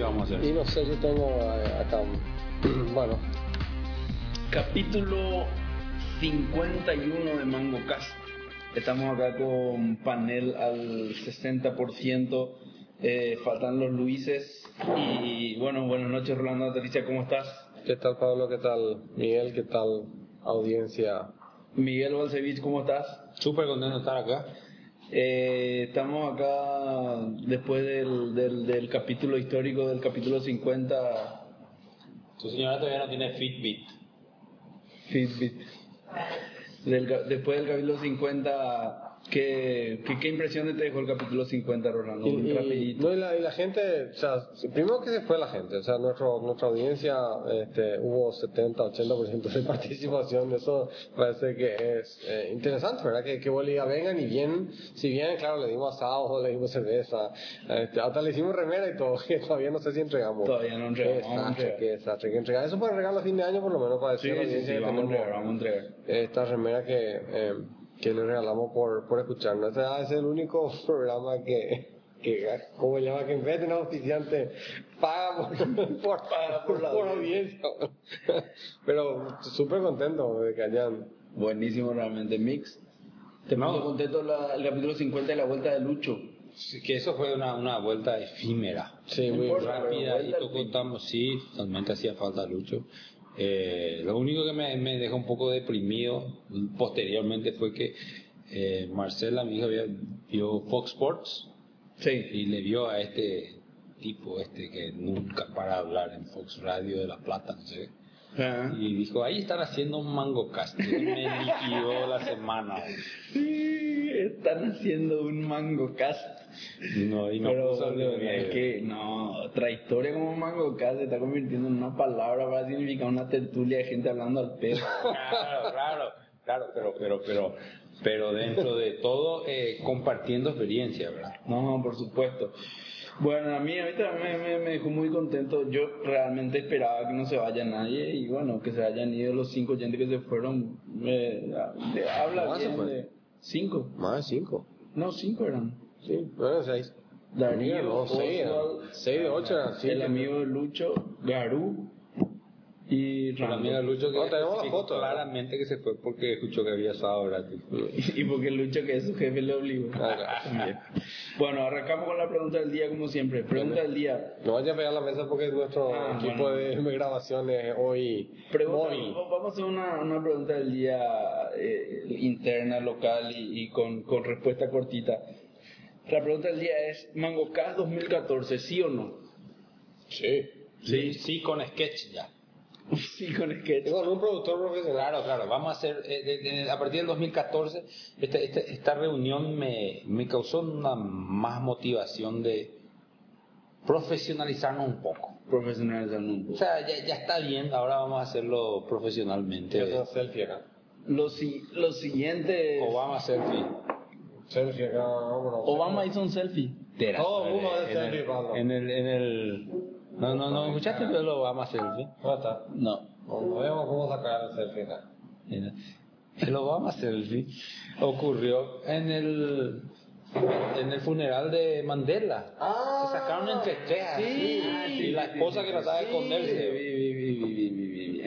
vamos a hacer. Y no sé, yo tengo eh, acá. Bueno, Capítulo 51 de Mango Cast. Estamos acá con panel al 60%. Eh, faltan los Luises. Y bueno, buenas noches, Rolando Alicia, ¿cómo estás? ¿qué tal Pablo? ¿Qué tal Miguel? ¿Qué tal audiencia? Miguel Balcevich, ¿cómo estás? Súper contento de estar acá. Eh, estamos acá después del, del, del capítulo histórico del capítulo 50 Tu señora todavía no tiene Fitbit. Fitbit. Del después del capítulo 50, ¿qué, qué, qué impresiones te dejó el capítulo 50, Rolando? Y, y- no, y la, y la gente, o sea, primero que se fue la gente, o sea, nuestro, nuestra audiencia este, hubo 70, 80% de participación, eso parece que es eh, interesante, ¿verdad? Que, que Bolivia vengan y bien, si bien, claro, le dimos asado, le dimos cerveza, este, hasta le hicimos remera y todo, que todavía no sé si entregamos. Todavía no entregamos, Qué a desastre, qué desastre, que entregar. Eso para regalo a fin de año, por lo menos, para Sí, decir a la sí, sí, audiencia que vamos a tenemos entregar, vamos a entregar. esta remera que, eh, que le regalamos por, por escucharnos. Este es el único programa que, que ¿cómo se llama? Que en vez de un auspiciante paga por, por, Paga por la por audiencia. Pero súper contento de que hayan. Buenísimo realmente, Mix. Te puso contento la- el capítulo 50 y la vuelta de Lucho. Sí, Que eso fue una, una vuelta efímera. Sí, muy importa. rápida y tú contamos, sí, totalmente hacía falta Lucho. Eh, lo único que me, me dejó un poco deprimido posteriormente fue que eh, Marcela, mi hija, vio Fox Sports Sí. y le vio a este tipo este que nunca para hablar en Fox Radio de La Plata, no sé. Ajá. Y dijo, ahí están haciendo un mango cast. Y me liquidó la semana. Sí, están haciendo un mango cast. No, y no Pero puso verdad es que no, trayectoria como mango cast se está convirtiendo en una palabra para significar una tertulia de gente hablando al pedo. Claro, claro, claro, pero, pero, pero, pero dentro de todo, eh, compartiendo experiencia, ¿verdad? No, por supuesto. Bueno, a mí ahorita me, me, me dejó muy contento. Yo realmente esperaba que no se vaya nadie y bueno, que se hayan ido los cinco oyentes que se fueron. eh, de- habla ¿Cuántos se bien fueron? de cinco. Más de cinco. No, cinco eran. Sí, nueve, seis. Darío, no, seis, eran. Oswald, seis de ocho eran. sí, el que- amigo de Lucho, Garú y Pero mira, Lucho que No, tenemos la dijo foto, ¿verdad? claramente que se fue porque escuchó que había asado gratis. Y porque Lucho, que es su jefe, le obligó. Ah, También. Bueno, arrancamos con la pregunta del día, como siempre. Pregunta del día. No vaya a pegar la mesa porque nuestro Ah, equipo bueno. de grabaciones hoy. Pregunta- vamos a hacer una, una pregunta del día eh, interna, local y, y con, con respuesta cortita. La pregunta del día es, Mango Cast 2014, ¿sí o no? Sí. Sí, sí, con sketch ya. sí, con sketch. Con un productor profesional. Claro, claro, vamos a hacer, eh, de- de- a partir del 2014, esta, esta, esta reunión me, me causó una más motivación de profesionalizarnos un poco. Profesionalizando un O poco. sea, ya, ya está bien, ahora vamos a hacerlo profesionalmente. Es una selfie acá. Lo, si- lo siguiente... Obama selfie. Selfie acá. Obama hizo un selfie. Todo el mundo hace en selfie, el, Pablo. en el, en el, no, no, no, ¿escuchaste el Obama selfie? ¿Dónde está? No. No veamos cómo sacar el selfie acá. Mira, El Obama selfie ocurrió en el, en el funeral de Mandela. Ah, Se sacaron entre tres así, y la esposa que trataba de esconderse.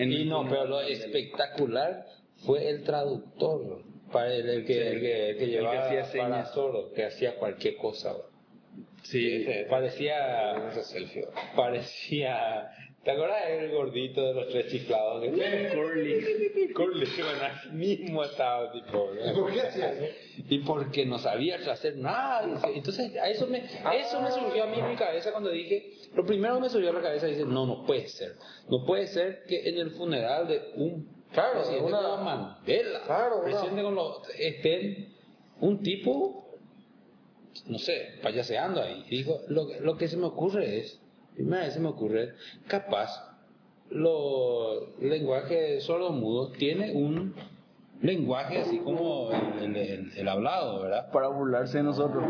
Y no, pero lo espectacular fue el traductor, para el, el que, Sí, el que, el que el que llevaba hacía para señas. sordo, que hacía cualquier cosa. Sí, Parecía, parecía, ¿te acuerdas del gordito de los tres chiflados? Curly. Curly, bueno, así mismo estaba tipo. ¿no? ¿Por qué hacía eso? Y porque no sabía hacer nada. Entonces, a eso me, eso me surgió a mí en mi cabeza cuando dije, lo primero que me surgió a la cabeza dice, no, no puede ser. No puede ser que en el funeral de un Claro, presidente una- Mandela, Claro, presidente con los, estén un tipo, no sé, payaseando ahí. Y digo, lo, lo que se me ocurre es, primera vez se me ocurre, capaz, lo, el lenguaje sordo-mudo tiene un lenguaje así como el, el- el- el hablado, ¿verdad? Para burlarse de nosotros.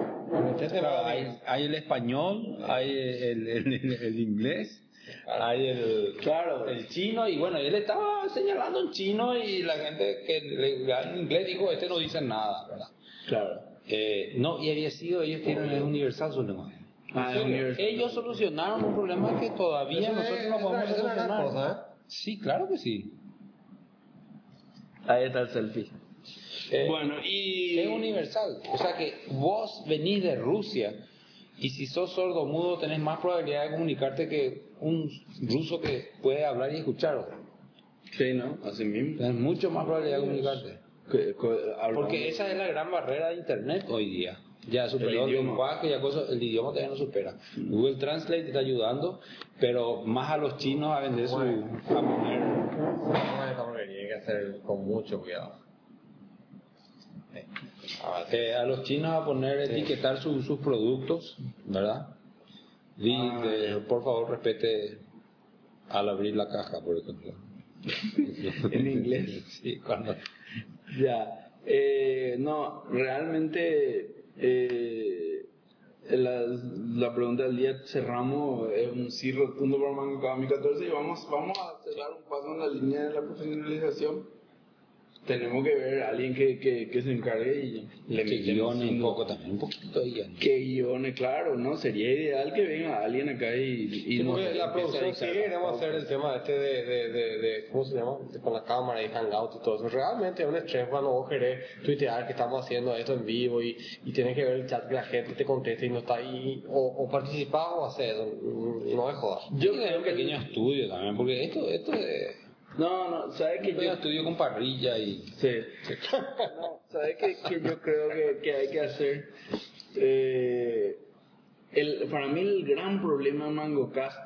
Hay, hay el español, hay el, el- el- el inglés, hay el, Claro. el chino, y bueno, él estaba señalando en chino y la gente que le habla en inglés dijo, este no dice nada, ¿verdad? Claro. Eh, no, y había sido, ellos tienen el universal su lenguaje. Ah, es universal. Ellos solucionaron un problema que todavía Eso nosotros es- no podemos es solucionar. cosa, ¿eh? Sí, claro que sí. Ahí está el selfie. Eh, bueno, y... Es universal. O sea que vos venís de Rusia y si sos sordo mudo tenés más probabilidad de comunicarte que un ruso que puede hablar y escuchar. Sí, ¿no? Así mismo. Tenés mucho más probabilidad de comunicarte. Que- que- hablamos- Porque esa es la gran barrera de Internet hoy día. Ya superó el, idioma. lenguaje, ya cosas, el idioma todavía no supera. Google Translate te está ayudando, pero más a los chinos a vender su... A poner... Hay que hacer con mucho cuidado. Eh, a los chinos a poner, etiquetar su- sus productos, ¿verdad? Ah, de- por favor, respete al abrir la caja, por ejemplo. En inglés. Sí, cuando... Ya. Eh, no, realmente eh, la, la pregunta del día cerramos es un sí rotundo para Mango Academy 14 y vamos, vamos a cerrar un paso en la línea de la profesionalización. Tenemos que ver a alguien que, que, que se encargue y le que metemos guione un poco también, un poquito de. Que guione, claro, ¿no? Sería ideal que venga alguien acá y, y nos la producción sí queremos hacer el tema este de, de, de, de- ¿cómo se llama? De con la cámara y hangout y todo eso. Realmente es un estrés cuando vos querés tuitear que estamos haciendo esto en vivo y, y tienes que ver el chat que la gente te conteste y no está ahí, o, o participar o hacer eso, no es joda. Yo creo que un pequeño estudio también, porque esto, esto es No, no, ¿sabes que yo estudio con parrilla y... Sí. No, ¿Sabes qué, qué yo creo que, que hay que hacer? Eh, el, para mí el gran problema MangoCast,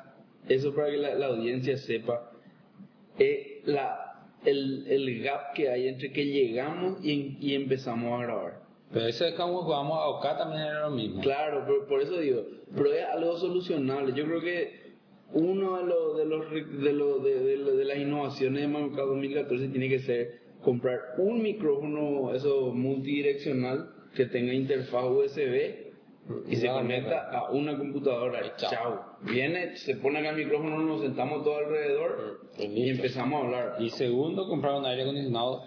eso para que la, la audiencia sepa, es la, el, el gap que hay entre que llegamos y, y empezamos a grabar. Pero ese es como jugamos a OK también era lo mismo. Claro, pero por eso digo, pero es algo solucionable. Yo creo que uno de los de los de, los- de, de- de las innovaciones de MangoCast 2014 tiene que ser comprar un micrófono eso multidireccional que tenga interfaz USB y se conecta a una computadora y Chao. chao. Viene, se pone acá el micrófono, nos sentamos todos alrededor Y y empezamos a hablar. Y segundo, comprar un aire acondicionado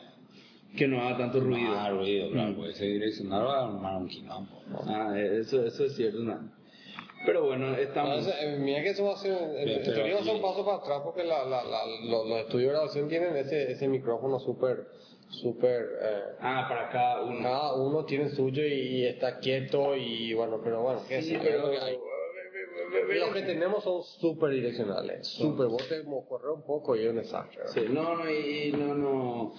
Que no haga tanto ruido. Ah, ruido, claro, pues ese direccionado va a armar un quilombo. Ah, eso, eso es cierto. ¿no? Pero bueno, estamos... Entonces, eh, mira que eso va a ser, en Bien, en pero teoría va a ser un paso para atrás porque la, la, la, los, los estudios de grabación tienen ese, ese micrófono súper, súper, eh, Ah, para cada uno. cada uno tiene suyo y está quieto y bueno, pero bueno, que Sí, es pero... lo que hay. Los que tenemos son súper direccionales, súper, vos te correr un poco y es un desastre. Sí, no, no, y no, no.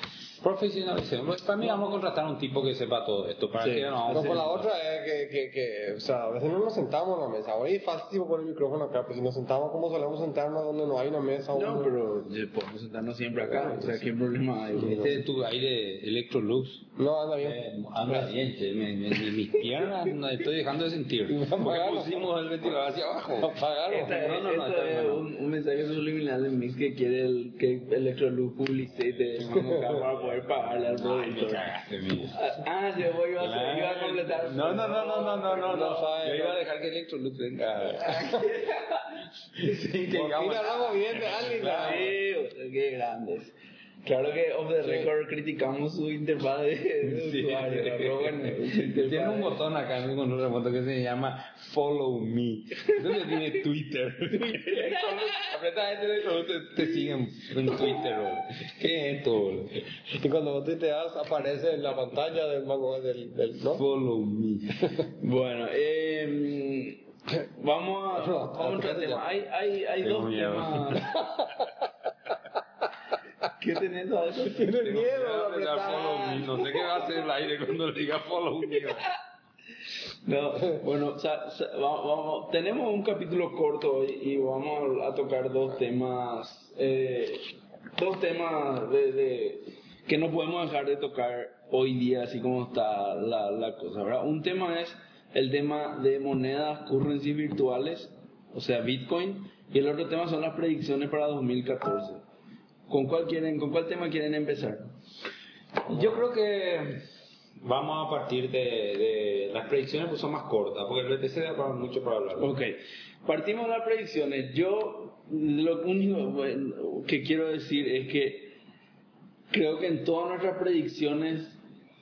Profesionalicemos. Pues para mí vamos a contratar a un tipo que sepa todo esto. Para Sí. que no vamos por la otra es que, que, que, o sea, a veces no nos sentamos en la mesa. Ahora es fácil poner el micrófono acá, pero si nos sentamos como solemos sentarnos donde no hay una mesa. No, uno- pero podemos sentarnos siempre acá. O sea, ¿qué problema hay? Este es tu aire Electrolux. No, anda bien. Eh, anda bien, che, me- me- me- mis piernas no estoy dejando de sentir. Porque pusimos el ventilador hacia abajo. Apagalo. Esta, No, no, no, esto está es no. un, un mensaje subliminal de Mix que quiere el, que Electrolux publicite Mango Car para poder pagarle al productor. cagaste. Ah, yo voy iba a, hacer- iba a completar. No, no, no, no, no, no, no, No Yo iba a dejar que Electrolux venga. Sí, bien de alguien. Qué grandes. Claro que off the record criticamos su interfaz de, de Sí. usuario, Tiene un botón acá en el control remoto que se llama Follow Me. Entonces tiene Twitter. Apretas este te, te siguen en Twitter. bro. ¿Qué es esto? bro? Y cuando vos tuiteas aparece en la pantalla del del, del ¿no? Follow Me. Bueno, eh, vamos a, vamos a otro tema. Hay, hay, hay dos temas. ¿Qué tenés a eso? Tienes Tengo miedo de dar follow me. No sé qué va a hacer el aire cuando le diga follow me. No, bueno, o sea, vamos, tenemos un capítulo corto hoy y vamos a tocar dos temas, eh, dos temas de, de- que no podemos dejar de tocar hoy día, así como está la, la cosa, ¿verdad? Un tema es el tema de monedas, currency virtuales, o sea, Bitcoin, y el otro tema son las predicciones para 2014. ¿Con cuál quieren, con cuál tema quieren empezar? Yo creo que vamos a partir de, de las predicciones, pues son más cortas, porque el BTC da para mucho para hablar. Ok, partimos de las predicciones. Yo lo único bueno, que quiero decir es que creo que en todas nuestras predicciones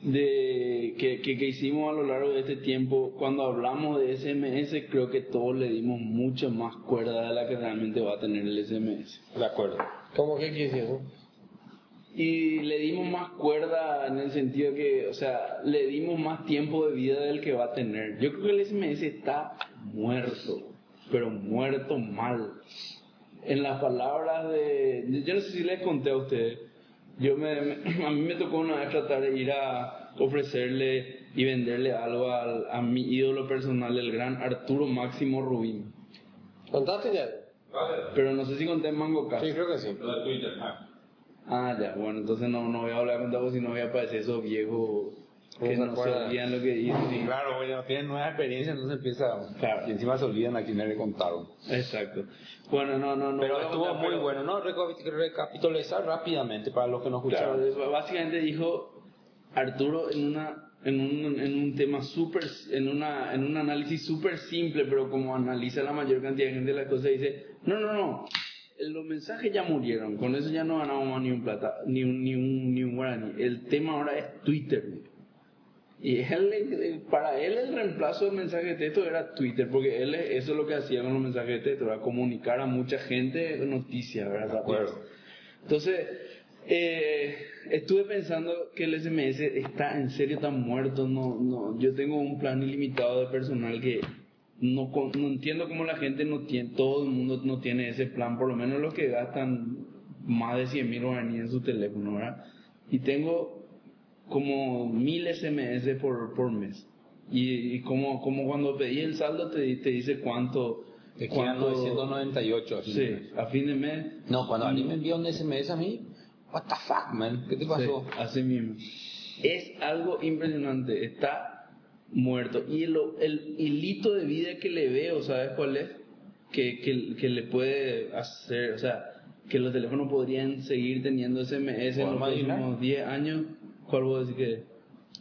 de que, que, que hicimos a lo largo de este tiempo, cuando hablamos de SMS, creo que todos le dimos mucha más cuerda de la que realmente va a tener el SMS. De acuerdo. ¿Cómo que quisieras? Y le dimos más cuerda en el sentido que, o sea, le dimos más tiempo de vida del que va a tener. Yo creo que el SMS está muerto, pero muerto mal. En las palabras de... Yo no sé si les conté a ustedes. Yo me, me- a mí me tocó una vez tratar de ir a ofrecerle y venderle algo al- a mi ídolo personal, el gran Arturo Máximo Rubín. ¿Contaste ya? Pero no sé si conté en Mango Cast. Sí, creo que sí. Lo de Twitter. Ah, ya, bueno, entonces no, no voy a hablar con vos si no voy a parecer esos viejos que No se no olvidan lo que dicen. y- Claro, bueno, tienen nueva experiencia, entonces empieza. Claro. Y encima se olvidan a quienes le contaron. Exacto. Bueno, no, no, no. Pero estuvo contar, muy pero- bueno, ¿no? Recapi- Recapitulizar rápidamente para los que nos Claro, escucharon. básicamente dijo Arturo en una en un, en un tema súper, en una en un análisis súper simple, pero como analiza la mayor cantidad de gente las cosas, dice, no, no, no, los mensajes ya murieron, con eso ya no ganamos más ni un plata, ni un, ni un, ni un guaraní. El tema ahora es Twitter. Y él, eh, para él el reemplazo del mensaje de texto era Twitter, porque él eso es lo que hacía con los mensajes de texto, era comunicar a mucha gente noticias, ¿verdad? De acuerdo. Entonces, eh, estuve pensando que el SMS está en serio tan muerto. No, no, yo tengo un plan ilimitado de personal que no, no entiendo cómo la gente no tiene, todo el mundo no tiene ese plan, por lo menos los que gastan más de 100 mil guaraníes en su teléfono, ¿verdad? Y tengo como mil SMS por, por mes. Y, y como, como cuando pedí el saldo te, te dice cuánto... Te quedan cuánto- 998. así. Sí, a fin de mes No, cuando alguien me envía un SMS a mí, what the fuck, man, ¿qué te pasó? Sí, así mismo. Es algo impresionante, está muerto. Y lo- el hilito de vida que le veo, ¿sabes cuál es? Que, que, que le puede hacer, o sea, que los teléfonos podrían seguir teniendo SMS en los próximos 10 años. ¿Cuál vos decís que es?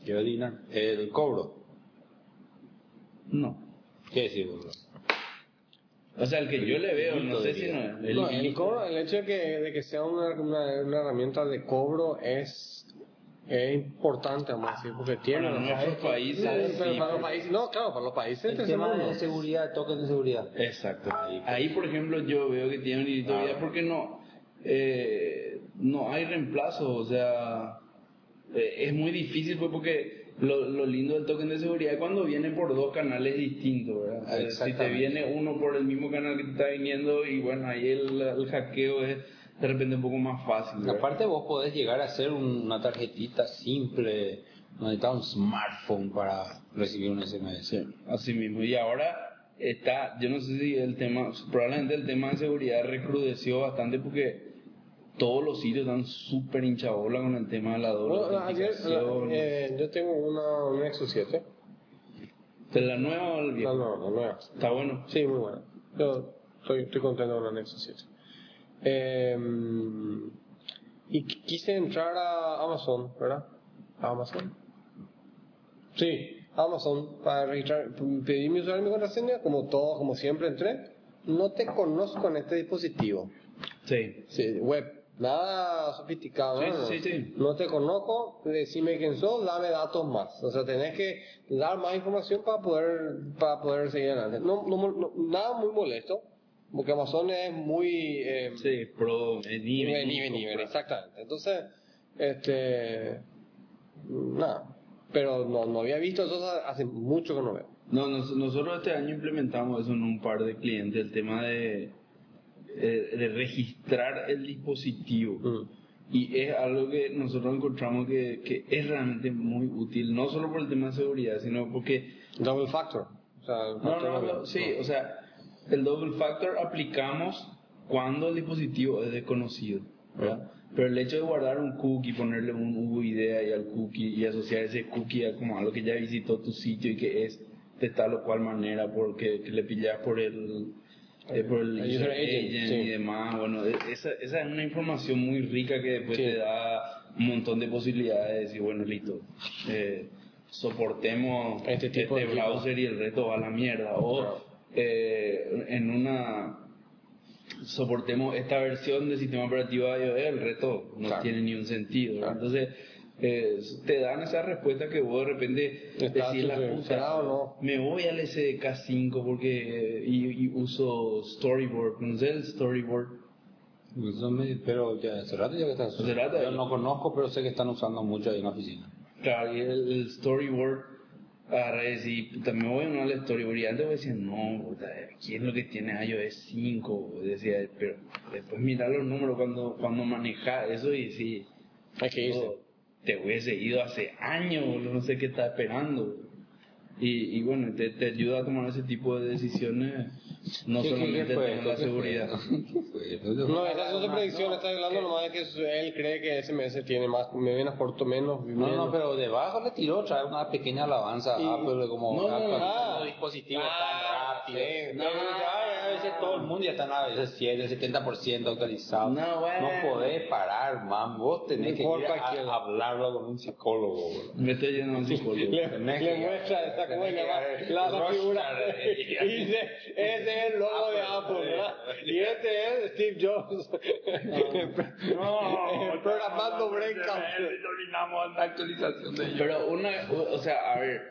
Quiero adivinar. El cobro. No. ¿Qué decir, boludo? O sea, el que yo le veo, no sé si no. El No, el, cobro, el hecho de que, de que sea una, una, una herramienta de cobro es, es importante, vamos a decir, porque tiene... Para nuestros países, Sí, para los países, no, claro, para los países El tema mundo. de seguridad, token de seguridad. Exacto. Ahí, por ejemplo, yo veo que tiene un hilito de vida porque no, eh, no hay reemplazo, o sea, eh, es muy difícil pues porque lo, lo lindo del token de seguridad es cuando viene por dos canales distintos, ¿verdad? O sea, si te viene uno por el mismo canal que te está viniendo y bueno, ahí el, el hackeo es de repente un poco más fácil. ¿verdad? Aparte vos podés llegar a hacer un- una tarjetita simple, no necesitas un smartphone para recibir un SMS. Sí, así mismo. Y ahora está, yo no sé si el tema, probablemente el tema de seguridad recrudeció bastante porque todos los sitios están súper hinchabola con el tema de la doble Bueno, eh, yo tengo una, un Nexus 7. ¿De la nueva o el No, viejo? no, la nueva. Está bueno. Sí, muy buena. Yo estoy, estoy contento con la Nexus 7. Eh, y qu- quise entrar a Amazon, ¿verdad? ¿A Amazon? Sí, Amazon, para registrar, pedí mi usuario y mi contraseña, como todo, como siempre entré. No te conozco en este dispositivo. Sí. Sí, web. Nada sofisticado, Sí, ¿no? No, sí, sí. No te conozco, decime quién sos, dame datos más. O sea, tenés que dar más información para poder, para poder seguir adelante. No, no, no- nada muy molesto, porque Amazon es muy... Eh, Sí, pro, vení, vení, compra. exactamente. Entonces, este... Nada. Pero no, no había visto eso hace mucho que no veo. No, nos- nosotros este año implementamos eso en un par de clientes, el tema de, eh, de registrar el dispositivo. Mm. Y es algo que nosotros encontramos que, que es realmente muy útil, no solo por el tema de seguridad, sino porque... Double factor. O sea, el No, factor no, doble. no, sí, o sea, el double factor aplicamos cuando el dispositivo es desconocido, ¿verdad? Pero el hecho de guardar un cookie, ponerle un UID ahí al cookie y asociar ese cookie a como algo que ya visitó tu sitio y que es de tal o cual manera porque que le pillas por el eh, por el, El user agent, agent sí. y demás, bueno, e- esa, esa es una información muy rica que después Sí. te da un montón de posibilidades de decir, bueno, listo, eh, soportemos Este tipo de equipo. browser y el resto va a la mierda. O Claro. eh, en una soportemos esta versión del sistema operativo de iOS, el resto no Claro. tiene ni un sentido. Entonces, eh, te dan esa respuesta que vos de repente decís la puta, me voy al SDK5 porque eh, y, y uso storyboard, ¿conoces el storyboard? Me- pero ya hace rato ya que están rato Yo no conozco, pero sé que están usando mucho ahí en la oficina. Claro, y el, el storyboard, agarré y me voy a unir al storyboard. Y antes decía, no, puta, ¿quién es lo que tiene iOS 5? Decía, pero después mirar los números cuando, cuando manejas eso y decís, Hay que irse. "Oh, te hubiese ido hace años, no sé qué está esperando. Y, y bueno, te, te ayuda a tomar ese tipo de decisiones, no ¿Qué- solamente qué fue? de la seguridad. ¿Qué fue? No, esa es otra predicción, está hablando nomás de que él cree que SMS tiene más, menos corto, menos. No, no, menos. pero debajo le tiró, trae una pequeña alabanza Y- a Apple como No, no, no, actualizando ah. dispositivos Ah, tan rápido. sí. No, no, ya, a veces todo el mundo ya está a veces 7, 70% actualizado. No, bueno. podés parar, man. Vos tenés que ir a, a hablarlo con un psicólogo, boludo. Me estoy yendo a un psicólogo. Le, le muestra esta se que llama ver la, figura. y dice ese es el logo de Apple ¿verdad? y este es Steve Jobs. Programando breakout Terminamos la actualización de Pero una, o sea, a ver,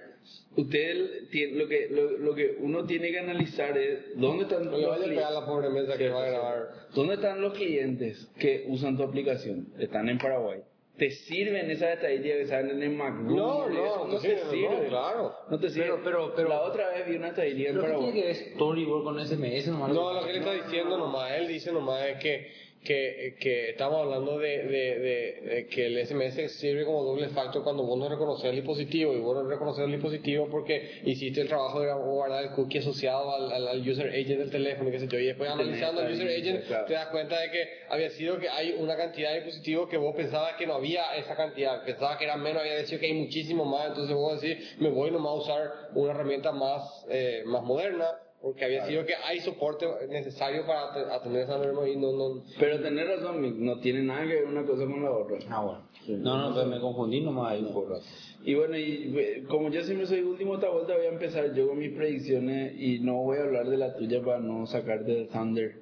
usted tiene, lo que lo, lo que uno tiene que analizar es dónde están no le los vaya a cli- pegar a la pobre mesa que va a grabar. Dónde están los clientes que usan tu aplicación. Están en Paraguay. ¿Te sirven esas estadísticas que salen en MacRoom? no y eso? no no te sirve. no, claro No te sirve. Pero- pero- pero- la otra vez vi una estadística en ¿Pero qué Paraguay. tiene que ver Storyboard con SMS? Nomás No, lo que él está diciendo nomás, él dice nomás es que, que, que estamos hablando de, de, de, de que el SMS sirve como doble factor cuando vos no reconoces el dispositivo y vos no reconoces el dispositivo porque hiciste el trabajo de guardar el cookie asociado al, al, al user agent del teléfono y qué sé yo y después analizando el user agent claro. te das cuenta de que había sido que hay una cantidad de dispositivos que vos pensabas que no había esa cantidad, pensabas que eran menos, había decidido que hay muchísimo más, entonces vos decís, me voy nomás a usar una herramienta más, eh, más moderna porque había sido que hay soporte necesario para te- atender esa norma y no, no Pero tener razón, no tiene nada que ver una cosa con la otra. Ah, bueno. No, no, pero me confundí nomás ahí un poco. Y bueno, y eh, como yo siempre soy último esta vuelta, voy a empezar yo con mis predicciones y no voy a hablar de la tuya para no sacarte del Thunder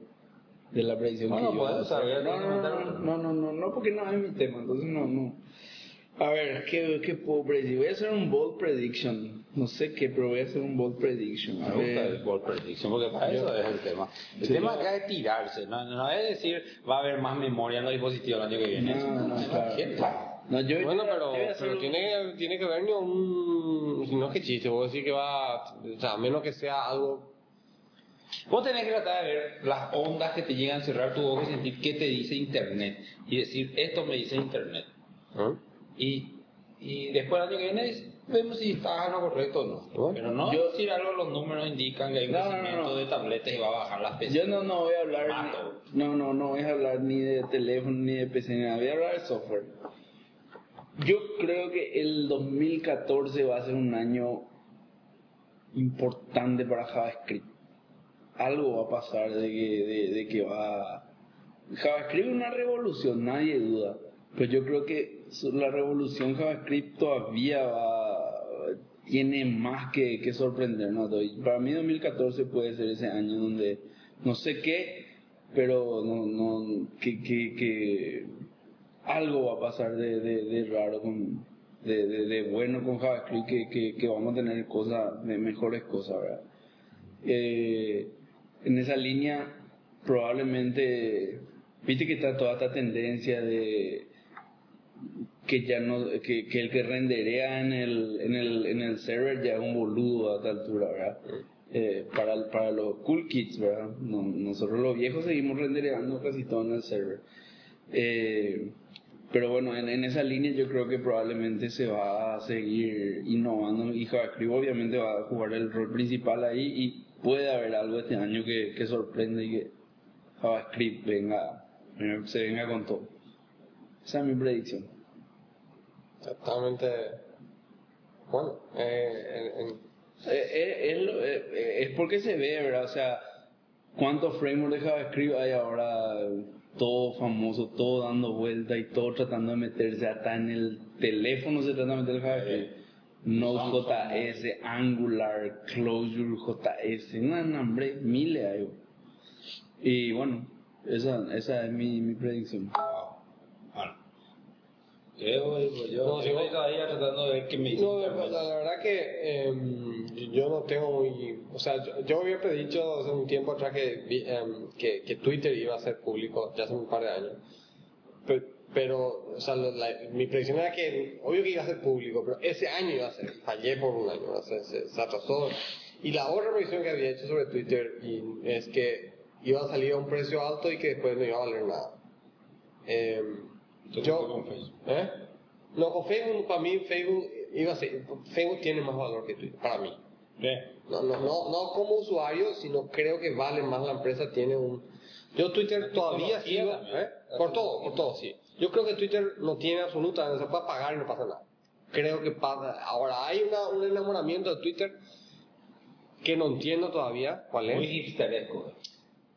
de la predicción que yo saber, no, no, no, no, no, no, no, porque no es mi tema, entonces no, no. A ver, ¿qué, qué puedo predecir? Voy a hacer un bold prediction. No sé qué, pero voy a hacer un bold prediction. A Me gusta el ball prediction, porque para eso es el tema. El tema acá es tirarse, no, no es decir va a haber más memoria en los dispositivos el año que viene. No, claro. gente. No, yo, bueno pero, yo pero un- tiene, tiene que ver ni un si no es que chiste vos decís que va o sea a menos que sea algo Vos tenés que tratar de ver las ondas que te llegan a cerrar tu ojo y sentir qué te dice Internet. Y decir, esto me dice Internet. ¿eh? Y, y después el año que viene vemos si estás en lo correcto o no. Bueno, Pero no yo- decir algo, los números indican que hay un No, crecimiento no. de tabletas y va a bajar las PC. Yo no, no voy a hablar. Mato. No, no, no voy a hablar ni de teléfono ni de PC ni nada. Voy a hablar de software. Yo creo que el 2014 va a ser un año importante para JavaScript. Algo va a pasar de que, de, de que va. JavaScript es una revolución, nadie duda. Pero yo creo que la revolución JavaScript todavía va, tiene más que, que sorprendernos. Para mí 2014 puede ser ese año donde no sé qué, pero no, no, que, que, algo va a pasar de, de, raro con, de, de, bueno con JavaScript que, que, que vamos a tener cosas, de mejores cosas, ¿verdad? Eh, en esa línea probablemente, viste que está toda esta tendencia de que ya no, que, que el que renderea en el, en el, en el server ya es un boludo a esta altura, ¿verdad? Eh, para, para los cool kids, ¿verdad? No- nosotros los viejos seguimos rendereando casi todo en el server. Eh, pero bueno, en, en esa línea yo creo que probablemente se va a seguir innovando y JavaScript obviamente va a jugar el rol principal ahí y puede haber algo este año que, que sorprende y que JavaScript venga, se venga con todo. Esa es mi predicción. Exactamente. Bueno, eh, en- en- Eh, eh, es, eh, es porque se ve, ¿verdad? O sea, ¿cuántos frameworks de JavaScript hay ahora? Todo famoso, todo dando vuelta y todo tratando de meterse hasta en el teléfono se trata de meter el JavaScript. Node.js, Angular, Clojure JS, no, no, hombre, miles hay. Y bueno, esa, esa es mi, mi predicción. Creo, digo yo. No, vos- todavía tratando de ver qué me No, dicen. la, verdad que em, yo no tengo muy... O sea, yo, yo había predicho hace un tiempo atrás que, em, que, que Twitter iba a ser público, ya hace un par de años. Pero, pero o sea, la- mi predicción era que, obvio que iba a ser público, pero ese año iba a ser. Fallé por un año, o sea, se, se atrasó. Y la otra predicción que había hecho sobre Twitter y es que iba a salir a un precio alto y que después no iba a valer nada. Em, Yo, con Facebook. ¿Eh? No, con Facebook, para mí, Facebook, iba a ser, Facebook tiene más valor que Twitter, para mí. ¿Eh? No, no, no, no como usuario, sino creo que vale más la empresa, tiene un... Yo Twitter todavía sigo... ¿eh? Por todo, por todo, sí. Yo creo que Twitter no tiene absoluta, se puede pagar y no pasa nada. Creo que pasa... Ahora, hay una, un enamoramiento de Twitter que no entiendo todavía cuál Muy es. hipsteresco.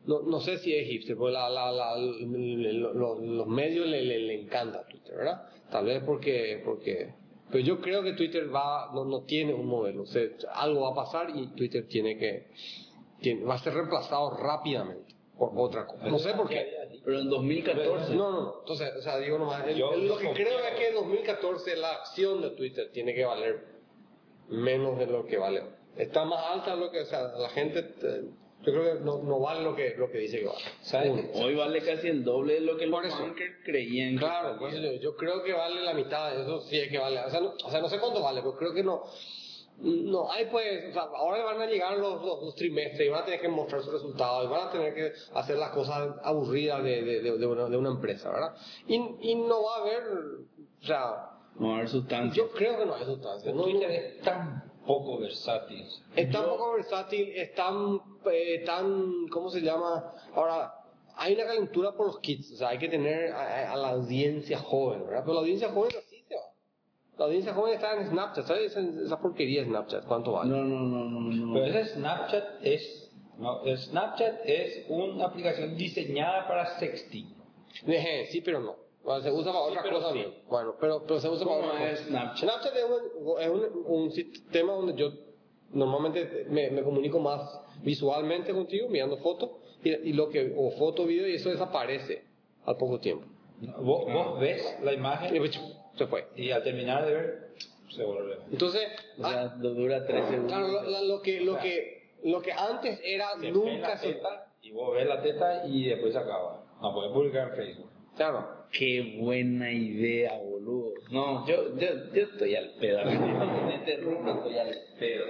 No, no sé si es hipster, porque la, la, la- lo- lo- los medios le, le, le encanta Twitter, ¿verdad? Tal vez porque, porque... Pero yo creo que Twitter va, no, no tiene un modelo. O sea, algo va a pasar y Twitter tiene que... tiene- va a ser reemplazado rápidamente por otra cosa. No sé por qué. Pero en 2014. No, no, no. Entonces, o sea, digo nomás, el- Yo- el- lo que creo es que en 2014 la acción de Twitter tiene que valer menos de lo que vale. Está más alta lo que, o sea, la gente, eh, yo creo que no, no vale lo que, lo que dice que vale. ¿Sabes? Uno. Hoy vale casi el doble de lo que Por los eso. bankers creían. que Claro, valía. eso yo, yo creo que vale la mitad, eso sí es que vale. O sea, no, o sea, no sé cuánto vale, pero creo que no. No, hay pues, o sea, ahora van a llegar los, los, los trimestres y van a tener que mostrar sus resultados y van a tener que hacer las cosas aburridas de, de, de, de una, de una empresa, ¿verdad? Y, y no va a haber, o sea, No va a haber sustancia. yo creo que no hay sustancia. No, Twitter no- es tan poco versátil. es tan poco versátil, es tan, eh, tan, ¿cómo se llama? Ahora, hay una calentura por los kids, o sea, hay que tener a, a la audiencia joven, ¿verdad? Pero la audiencia joven así se va. La audiencia joven está en Snapchat, ¿sabes? Esa, esa porquería de Snapchat, ¿cuánto vale? No, no, no, no, no. Pero ese Snapchat es. No, el Snapchat es una aplicación diseñada para sexting. Ejé, sí, pero no. Bueno, se usa para Sí, otras pero cosas. sí. ¿no? Bueno, pero, pero se usa para ¿Cómo otras es cosas. Snapchat? Snapchat es, un, es un, un sistema donde yo normalmente me, me comunico más visualmente contigo, mirando fotos, y, y lo que, o foto, video, y eso desaparece al poco tiempo. Vos, vos ves la Y imagen pues, se fue. y al terminar de ver, se vuelve. Entonces, O sea, ah, lo dura 13 segundos. claro, lo, la- lo que, lo, que, lo que antes era Se ve nunca la se... teta y vos ves la teta y después se acaba. No puedes publicar en Facebook. Claro. Qué buena idea, boludo. No, yo, yo, yo estoy al pedo. Cuando me interrumpo, estoy al pedo.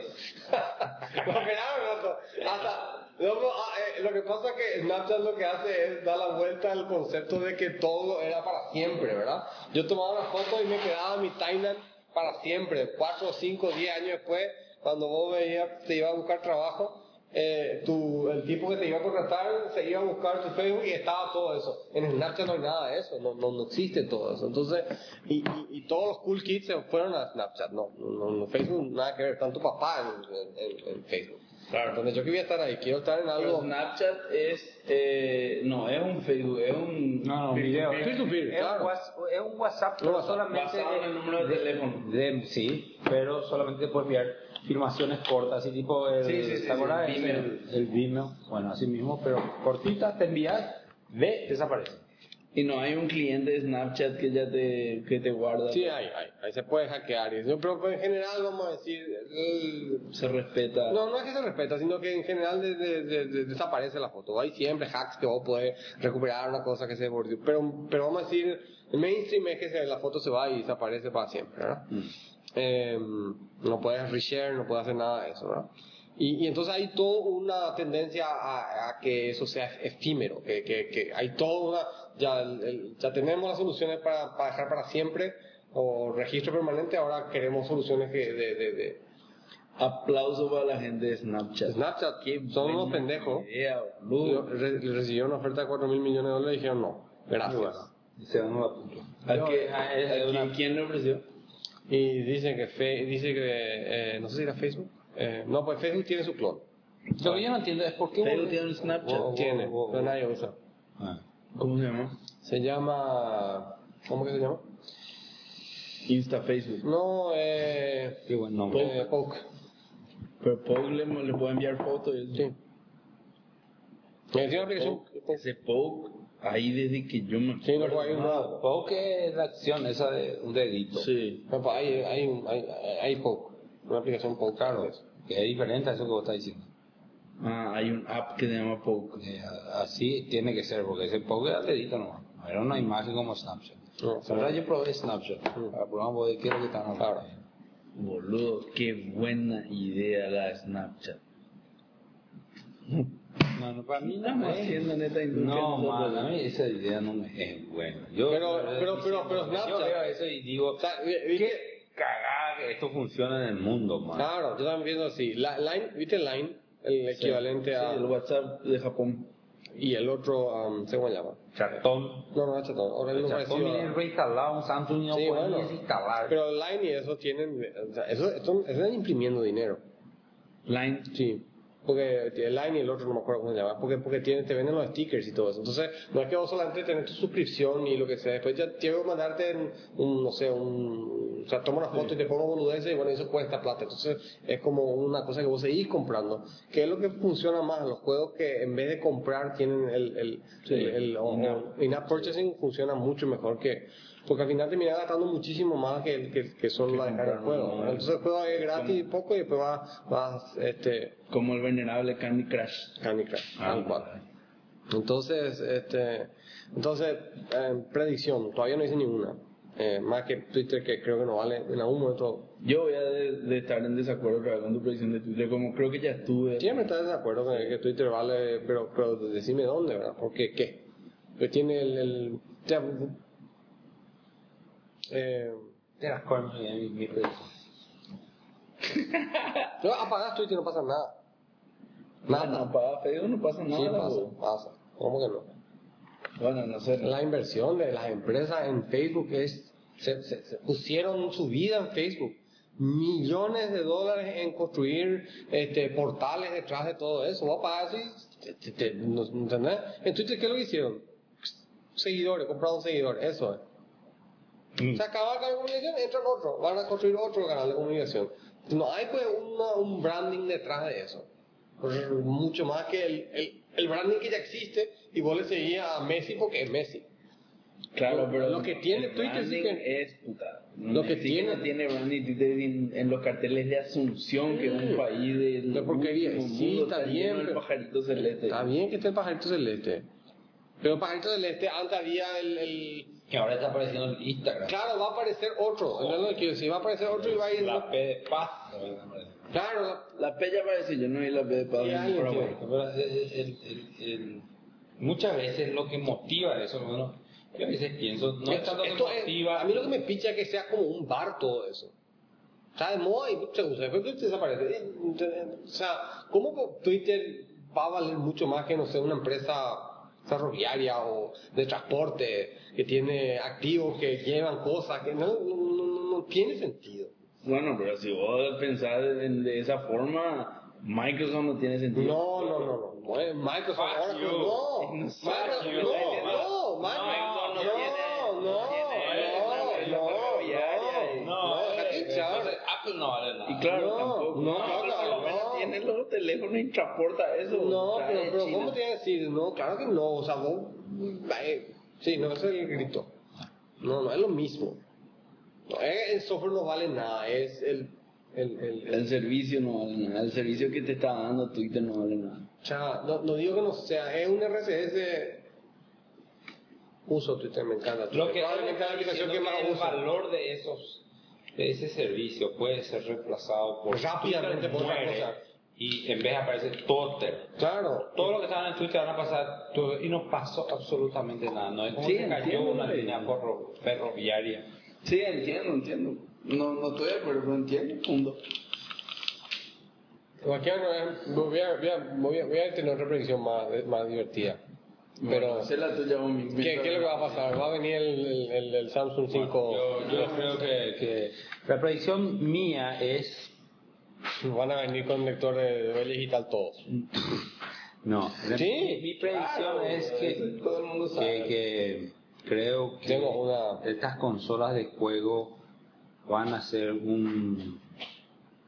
Hasta, ah, eh, lo que pasa es que Snapchat lo que hace es dar la vuelta al concepto de que todo era para siempre, ¿verdad? Yo tomaba una foto y me quedaba mi timeline para siempre. Cuatro, cinco, diez años después, cuando vos veías, te iba a buscar trabajo, eh, tu, el tipo que te iba a contratar se iba a buscar tu Facebook y estaba todo eso. En Snapchat no hay nada de eso, no, no, no existe todo eso. Entonces, y, y, y todos los cool kids se fueron a Snapchat, no, no, no, Facebook nada que ver, tanto papá en, en, en Facebook. Claro. Entonces yo quería estar ahí, quiero estar en Pero algo... Snapchat es. Eh, no, es un Facebook, es un. No, no, video. Peer to peer, es, claro. un WhatsApp, es un WhatsApp, Un pero WhatsApp solamente basado en el número de teléfono. de- sí, pero solamente puedes enviar filmaciones cortas, así tipo el, Sí, sí, sí, ¿te acuerdas? sí, Ese, Vimeo. el, el Vimeo, bueno, así mismo, pero cortitas, te envías, ve, desaparece. Y no hay un cliente de Snapchat que ya te, que te guarda. Sí, hay, hay, ahí se puede hackear. y eso, Pero en general, vamos a decir, el- Se respeta. No, no es que se respeta, sino que en general de- de- de- de- desaparece la foto. Hay siempre hacks que vos podés recuperar una cosa que se bordeó. Pero, pero vamos a decir, el mainstream es que se- la foto se va y desaparece para siempre, ¿verdad? Mm. Eh, no puedes reshare, no puedes hacer nada de eso, ¿verdad? Y, y entonces hay toda una tendencia a, a que eso sea efímero, que, que, que hay toda una, ya, el- ya tenemos las soluciones para, para dejar para siempre o registro permanente, ahora queremos soluciones que de, de, de, Aplauso para la gente de Snapchat. Snapchat, Qué son unos pendejos. idea, re- recibieron una oferta de 4 mil millones de dólares y dijeron no, gracias. Se dan una punto. ¿A qué- eh, a quién- una- ¿Quién le ofreció? Y dicen que, fe, dice que eh, no sé si era Facebook. Eh, no, pues Facebook tiene su clon. Lo que yo no entiendo es por qué... Facebook tiene un Snapchat. Wow. Tiene, wow, pero nadie usa. Ah. ¿Cómo se llama? Se llama... ¿Cómo que se llama? Insta Facebook. No, eh... Qué buen nombre. eh, Poke. Pero Poke le, le puede enviar fotos. Sí. Tiene una aplicación... Poke, ese Poke. Ahí desde que yo me Sí, no, un nuevo. Poke es la acción esa de un dedito. Sí. No, pues hay, hay, un- hay, hay Poke, una aplicación Poke. Claro, que es diferente a eso que vos estás diciendo. Ah, hay un app que se llama Poke. Eh, así tiene que ser, porque ese Poke es al dedito nomás. Era una imagen como Snapchat. No, La verdad yo probé Snapchat. Para probar un poco de qué es lo que están hablando. Boludo, qué buena idea la de Snapchat. No, no, para mí no haciendo esta industria No, a mí esa idea no me es buena. Yo, Pero- yo- pero- pero- pero yo Snapchat- veo eso y digo, O sea, vi- qué ¿viste? cagada que esto funciona en el mundo, man. Claro, yo también pienso así. La, Line, ¿Viste Line? El equivalente Sí, a... el WhatsApp de Japón. Y el otro, um, ¿cómo se llama? Chatón. No, no, chatón. Ahora es El chatón viene reinstalado, un Samsung y no Sí, puede bueno. desinstalar. Pero Line y eso tienen... O sea, eso, esto, están imprimiendo dinero. Line. Sí. Porque el Line y el otro no me acuerdo cómo se llama. Porque, porque tiene, te venden los stickers y todo eso. Entonces, no es que vos solamente tenés tu suscripción y lo que sea. Después ya tengo que mandarte un, no sé, un. O sea, toma una foto y te pongo boludeces y bueno, eso cuesta plata. Entonces, es como una cosa que vos seguís comprando. Que es lo que funciona más. Los juegos que en vez de comprar tienen el. el, Sí, el, el- in-app purchasing funciona mucho mejor que. Porque al final terminas gastando muchísimo más que, que, que son Que la descarga del juego. Entonces el juego es gratis poco y después vas, vas este, Como el venerable Candy Crush. Candy Crush, Ah, tal cual. Entonces, este, entonces, eh, predicción, todavía no hice ninguna. Eh, más que Twitter que creo que no vale en algún momento. Yo voy a de, de estar en desacuerdo con tu predicción de Twitter, como creo que ya estuve. Siempre estás de acuerdo con que Twitter vale, pero, pero decime dónde, ¿verdad? Porque qué. Que tiene el, eh, Te las comes en mi, no, apagas Twitter y no pasa nada. Nada, Nada. no, para feo no pasa nada. Sí pasa, pasa. ¿Cómo que no? Bueno, no sé. La inversión de las empresas en Facebook es, se, se- se pusieron su vida en Facebook. Millones de dólares en construir este, portales detrás de todo eso. Va a pagar así, te- te- te- ¿no- ¿entendés? En Twitter, ¿qué es lo que hicieron? Seguidores, compraron seguidores, eso es. Se acaba el de comunicación, entran otro, van a construir otro canal de comunicación. No hay pues una- un branding detrás de eso. Mucho más que el, el, el branding que ya existe y vos le seguías a Messi porque es Messi. Claro, pero lo que tiene el Twitter sí que- es puta. Lo que sí tiene- no tiene branding Twitter en, en los carteles de Asunción, que es un Mm. país de De porquería. Sí, está bien, pero- pajarito celeste. Está bien que esté el pajarito celeste. Pero el pajarito celeste, antes había el, el- Que ahora está apareciendo en Instagram. Claro, va a aparecer otro. ¿entendés lo que quiero decir? Va a aparecer otro y va a ir... La P de paz. también aparece. Claro, la- La Pella parece, yo no vi la P de alguien pero bueno. Pero el- el- el- el- muchas veces lo que motiva eso, bueno, yo a veces pienso, no es tanto que Esto es- motiva. a mí lo que me picha es que sea como un bar todo eso. Está de moda y se usa, después desaparece. Eh, O sea, ¿cómo Twitter va a valer mucho más que, no sé, una empresa ferroviaria o de transporte que tiene activos que llevan cosas que no, no, no- no- no tiene sentido? Bueno, pero si vos pensás de, de esa forma, Microsoft no tiene sentido. No, no, no, no. no es Microsoft Fuck ahora you. no. No, Microsoft, fuck you. no, no, Microsoft Microsoft no tiene- no, no tiene no, la ferroviaria y- no, eh, déjate hinchar. entonces Apple no vale nada. Y claro, No, tampoco. no, Apple por lo no. menos teléfonos y transporta eso. No, pero, pero. ¿cómo te iba a decir? No, claro que no, o sea, vos, eh, sí, no, es el grito. No, no es lo mismo. No, eh, el software no vale nada, es el, el, el, el- El servicio no vale nada. El servicio que te está dando Twitter no vale nada. o sea, no, no digo que no sea, es un RCS, uso Twitter, me encanta. Lo que Probablemente la aplicación que más el uso. valor de esos de ese servicio puede ser reemplazado por Rápidamente Twitter por otra cosa. Y en vez aparece Twitter Claro, todo lo que estaban en Twitter van a pasar todo, y no pasó absolutamente nada no es como Sí, que cayó entiendo, una línea ferro- ferroviaria Sí, entiendo, entiendo. No, no estoy de acuerdo, pero entiendo. Punto. cualquier voy a, voy, a, voy, a, voy a tener otra predicción más, más divertida. Pero, la tuya, mi- mi- ¿qué, ¿qué es lo que va a pasar? ¿Va a venir el, el, el- el Samsung 5? yo, yo creo que, que la predicción mía es Van a venir con lector de, digital todos. no Sí, mi, predicción claro, es que, todo el mundo sabe. que, que creo que Tengo una- estas consolas de juego van a ser un,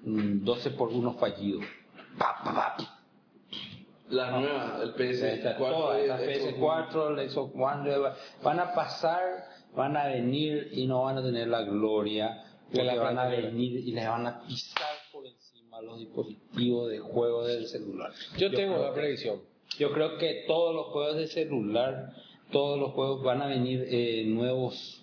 un 12 por 1 fallido Pa, pa, pa. La nueva, el PS4. Todas, la el Xbox PS4, el Xbox One, van a pasar, van a venir y no van a tener la gloria, la porque van a venir y les van a pisar encima los dispositivos de juego del celular. Yo tengo una que- predicción. Yo creo que todos los juegos de celular, todos los juegos van a venir eh, nuevos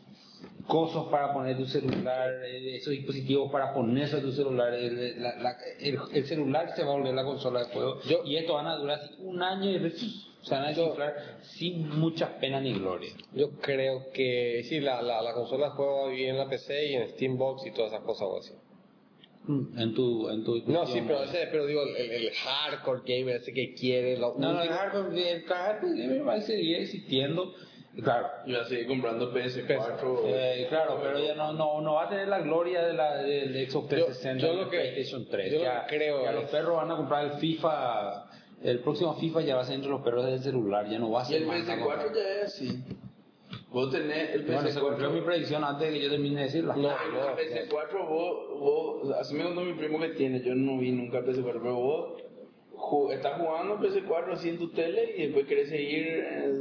cosas para poner tu celular, eh, esos dispositivos para ponerse a tu celular. El, la- la- el- el celular se va a volver la consola de juego Yo- y esto van a durar así un año y después se van a desinflar sin mucha pena ni gloria. Yo creo que sí, la, la, la consola juega bien en la PC y en Steambox y todas esas cosas o así. En tu, en tu No, sí, pero, ese, pero digo, el, el hardcore gamer, ese que quiere, lo No, no, el hardcore, el hardcore gamer va a seguir existiendo. Claro, Yo voy a seguir comprando PS4. Eh, claro, pero ya no, no, no va a tener la gloria de la, del Xbox 360 yo y lo el que- PlayStation 3. yo lo ya, que creo ya es- los perros van a comprar el FIFA, el próximo FIFA ya va a ser entre los perros del celular, ya no va a Y ser el más PS4 ya es así. Vos tenés el Bueno, se mi PS4. predicción antes de que yo termine de decirla. No, Ah, no, el PS4, vos, vos, así me contó mi primo que tiene, yo no vi nunca el PS4, pero vos estás jugando PS4 así en tu tele y después querés seguir, eh,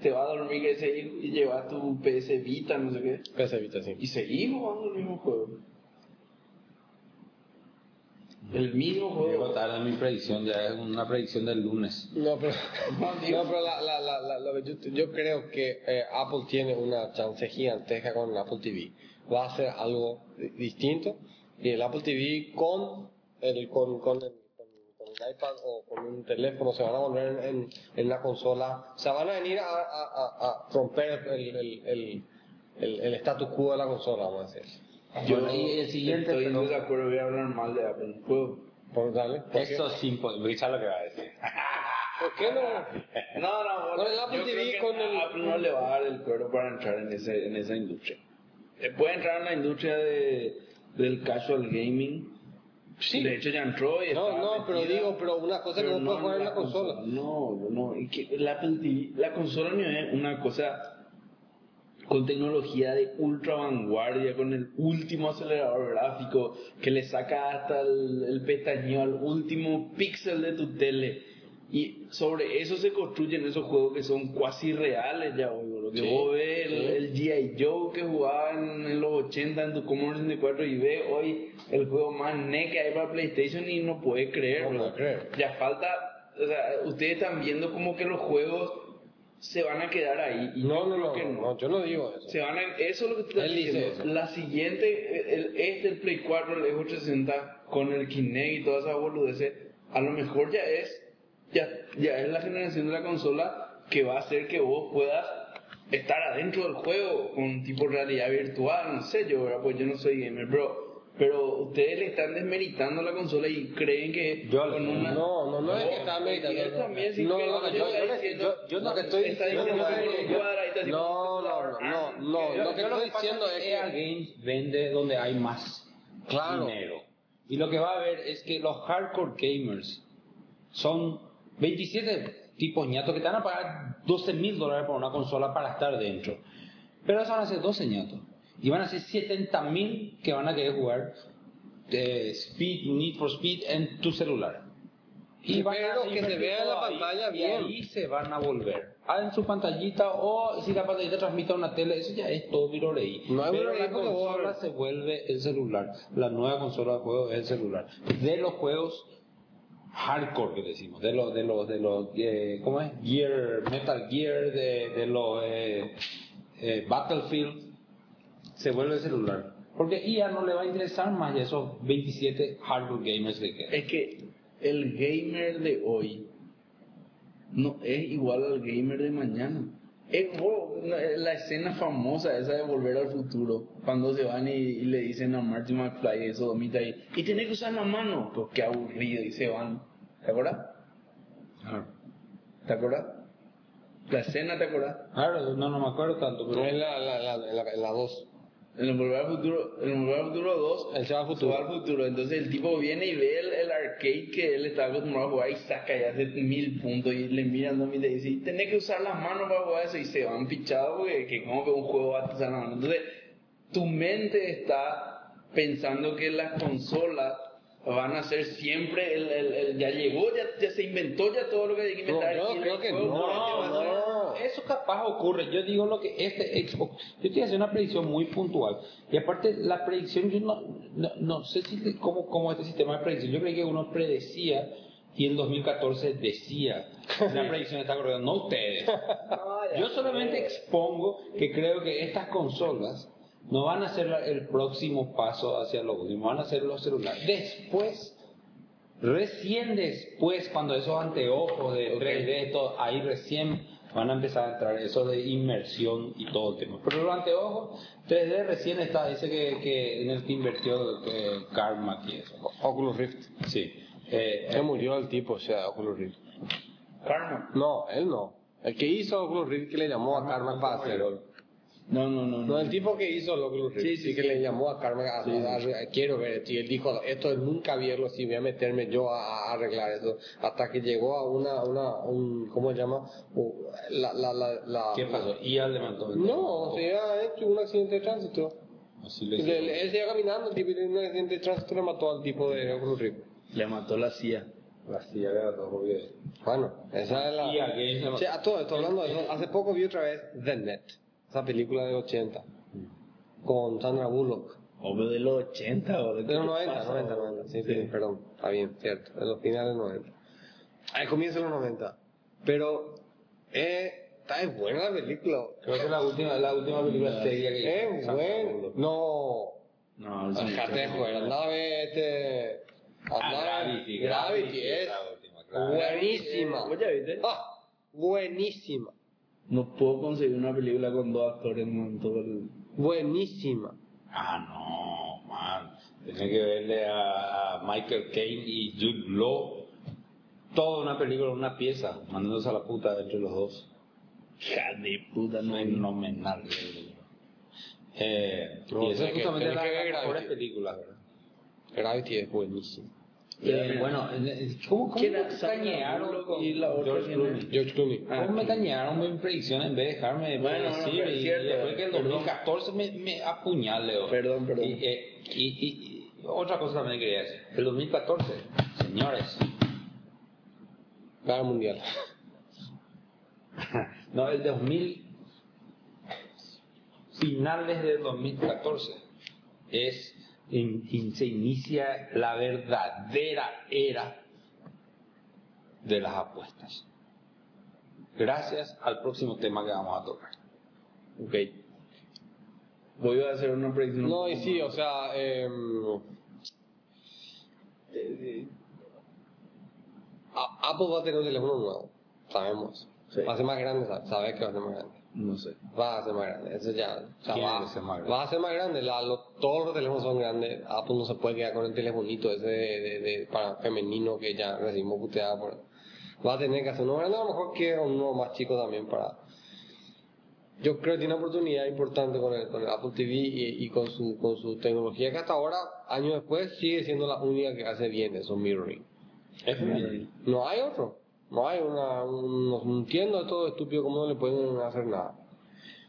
te vas a dormir, querés seguir y llevas tu PS Vita, no sé qué, PC Vita, sí. y seguís jugando el mismo juego. El mismo Llego juego. tarde en mi predicción, ya es una predicción del lunes. No, pero, No, pero la, la, la, la- lo que yo, yo creo que eh, Apple tiene una chance gigantesca con Apple TV. Va a hacer algo di- distinto y el Apple TV con el, con, con el, con, con el iPad o con un teléfono se van a volver en, en, en la consola. O sea, van a venir a, a, a, a romper el, el, el, el, el status quo de la consola, vamos a decir. Yo y el siguiente, estoy pero- desacuerdo, voy a hablar mal de Apple. ¿Puedo? Por darle. ¿Por? Eso es imposible, escucha lo que va a decir. ¿Por qué no? No, no, Con el Apple TV, con el- Apple no le va a dar el cuero para entrar en, ese, en esa industria. Eh, Puede entrar en la industria de, del casual gaming. Sí. De hecho ya entró y No, está no, pero digo, pero una cosa que pero vos puedes jugar en la consola. No, no, y que el Apple TV, la consola no es una cosa con tecnología de ultra vanguardia, con el último acelerador gráfico que le saca hasta el, el pestañeo al último píxel de tu tele. Y sobre eso se construyen esos juegos que son cuasi reales ya hoy. Lo que Sí, vos ves, el, sí. el G.I. Joe que jugaba en, en los 80 en tu Commodore 64 y ve hoy el juego más ne que hay para PlayStation y no puede creer. No bro. puede creer. Ya falta, o sea, ustedes están viendo como que los juegos se van a quedar ahí. Y No, no, no, que no, yo no digo eso. se van a, eso es lo que te estoy dice diciendo. La siguiente, el, este, el Play 4, el Xbox 360, con el Kinect y todas esas boludeces, a lo mejor ya es, ya, ya es la generación de la consola que va a hacer que vos puedas estar adentro del juego con tipo realidad virtual, no sé yo, ¿verdad? pues yo no soy gamer, pero, pero ustedes le están desmeritando la consola y creen que Yo- con una... No, no, no es que está y meditando. él también sí No, que- no, yo yo- diciendo- yo- yo lo que estoy está diciendo es que No, no, no, no, no, lo que estoy diciendo que es EA que... Games vende donde hay más Claro. dinero. Y lo que va a haber es que los hardcore gamers son 27 tipos ñatos que te van a pagar 12 mil dólares por una consola para estar dentro. Pero esos van a ser 12 ñatos. Y van a ser 70 mil que van a querer jugar eh, Speed, Need for Speed en tu celular. Y van a pero que se vea la todo ahí, pantalla y bien. ahí se van a volver. Ah, en su pantallita o si la pantallita transmite a una tele, eso ya es todo virolei. No hay Pero la consola se vuelve el celular. La nueva consola de juego es el celular. De los juegos hardcore que decimos, de los, de los, de los, eh, ¿cómo es? Gear, Metal Gear, de, de los eh, eh, Battlefield, se vuelve el celular. Porque IA no le va a interesar más de esos 27 hardcore gamers que quedan. Es que el gamer de hoy no es igual al gamer de mañana. Es la escena famosa esa de Volver al Futuro, cuando se van y, y le dicen a Marty McFly eso, domita ahí, y tenés que usar la mano, pues qué aburrido, y se van. ¿Te acuerdas? ¿Te acuerdas? La escena, ¿te acuerdas? Claro, no, no me acuerdo tanto, pero... Es la, la, la, en la, en la 2. En el Volver al Futuro, en el Volver al Futuro 2, El se va al futuro. Se va al futuro. Entonces el tipo viene y ve el, el arcade que él está acostumbrado a jugar y saca y hace mil puntos y le mira al zombie y le dice, tenés que usar las manos para jugar eso y se van pichados porque que como que un juego va a las manos. Entonces tu mente está pensando que las consolas van a ser siempre el, el, el- ya llegó, ya, ya se inventó ya todo lo que hay que inventar. No, yo creo que a no. Eso capaz ocurre. Yo digo lo que este Xbox. Yo estoy haciendo una predicción muy puntual. Y aparte, la predicción, yo no, no, no sé si te- cómo, cómo este sistema de predicción. Yo creí que uno predecía y en 2014 decía. La predicción está correcta, no ustedes. Yo solamente expongo que creo que estas consolas no van a ser el próximo paso hacia lo último, van a ser los celulares. Después, recién después, cuando esos anteojos de 3D, todo, ahí recién van a empezar a entrar eso de inmersión y todo el tema. Pero los anteojos 3D recién está, dice que, que en el que invirtió eh, Karma y eso. Oculus Rift. Sí. Eh, Se murió el tipo, o sea, Oculus Rift. Karma. No, él no. El que hizo Oculus Rift que le llamó a Karma para hacerlo. No, no, no. No, el tipo que hizo el Oculus Rift. Sí, sí, que sí. le llamó a Karma a, a- a- quiero ver esto. Y él dijo, esto es nunca verlo así, voy a meterme yo a, a arreglar eso. Hasta que llegó a una, una, un, ¿cómo se llama? U- La, la, la, la- ¿Qué pasó? Y ya levantó el No, se había hecho un accidente de tránsito. Así le Le- él se iba caminando, el tipo y un accidente de tránsito le mató al tipo de Oculus Rift. Le mató la CIA. Así ya levantó porque... Bueno, esa es la... Y a Games le- Sí, a todo esto, hablando de eso, hace poco vi otra vez The Net, esa película de 80, con Sandra Bullock. Obvio de los 80 o de De los 90, 90, 90, sí, sí, perdón, está bien, cierto, de los finales de los 90. Al comienzo de los 90. Pero, eh, está es buena la película. Creo que es la última, la última película seria que Es Sandra buena. Bullock. No, No, no Dejate de joder, andaba a ver este. Ah, andaba- Gravity, Gravity es la última, claro. buenísima. ¿Vos ya viste? Ah, buenísima. No puedo conseguir una película con dos actores en todo el... Buenísima. Ah, no, man. Tiene que verle a, Michael Caine y Jude Law. Toda una película, una pieza, mandándose a la puta entre los dos. Hija de puta, no Fenomenal. Eh, No, y sé es que- justamente tenés la que Gravity. películas, ¿verdad? Gravity es buenísima. Eh, bueno, eh, ¿cómo, cómo ¿Quién me cañearon con y la otra George Clooney? George Clooney. Ah, ¿Cómo me sí. cañaron mi predicción en vez de dejarme Bueno, decir? y, cierto, y después que el perdón. 2014 me, me apuñale. oh. Perdón, perdón. Y, eh, y, y- y otra cosa también quería decir. El 2014, señores. Guerra mundial. No, el 2000. Finales del 2014 es. In- in- se inicia la verdadera era de las apuestas. Gracias al próximo tema que vamos a tocar. Ok. Voy a hacer una predicción. No, y sí, o sea, eh, eh, a- Apple va a tener un teléfono nuevo, sabemos. Sí. Va a ser más grande, sa- sabes que va a ser más grande. No sé. Va a ser más grande, eso ya. o sea, Tiene va, que ser más grande. va a ser más grande. La- lo- todos los teléfonos son grandes. Apple no se puede quedar con el telefonito ese de, de- de- para femenino que ya recibimos puteada por. Va a tener que hacer uno grande, a lo mejor que uno más chico también para. Yo creo que tiene una oportunidad importante con el, con el Apple TV y, y con su con su tecnología que hasta ahora, años después, sigue siendo la única que hace bien eso, mirroring. Es femenino. No hay otro. No hay una. Un, no entiendo de todo estúpido cómo no le pueden hacer nada.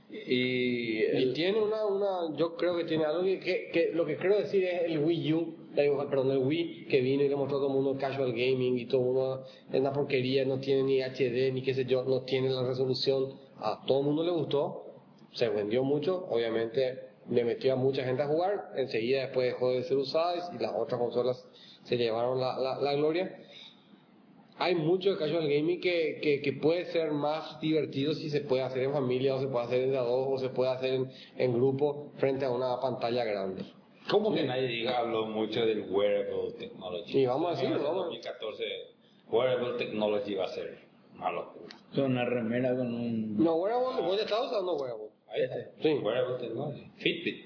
Y tiene una, una, yo creo que tiene algo que, que, que lo que creo decir es el Wii U, perdón, el Wii que vino y le mostró a todo el mundo casual gaming y todo el mundo es una porquería, no tiene ni HD ni qué sé yo, no tiene la resolución, a todo el mundo le gustó, se vendió mucho, obviamente le metió a mucha gente a jugar, enseguida después dejó de ser usada y las otras consolas se llevaron la, la, la gloria. Hay mucho de casual gaming que, que, que puede ser más divertido si se puede hacer en familia o se puede hacer de a dos o se puede hacer en, en grupo frente a una pantalla grande. ¿Cómo que nadie diga, habló mucho del wearable technology? Sí, vamos a decirlo, En vamos a- 2014, wearable technology va a ser una locura. con una remera con un No, wearable, ¿vos ya estás usando wearable? Ahí está. Sí. Wearable technology. Fitbit.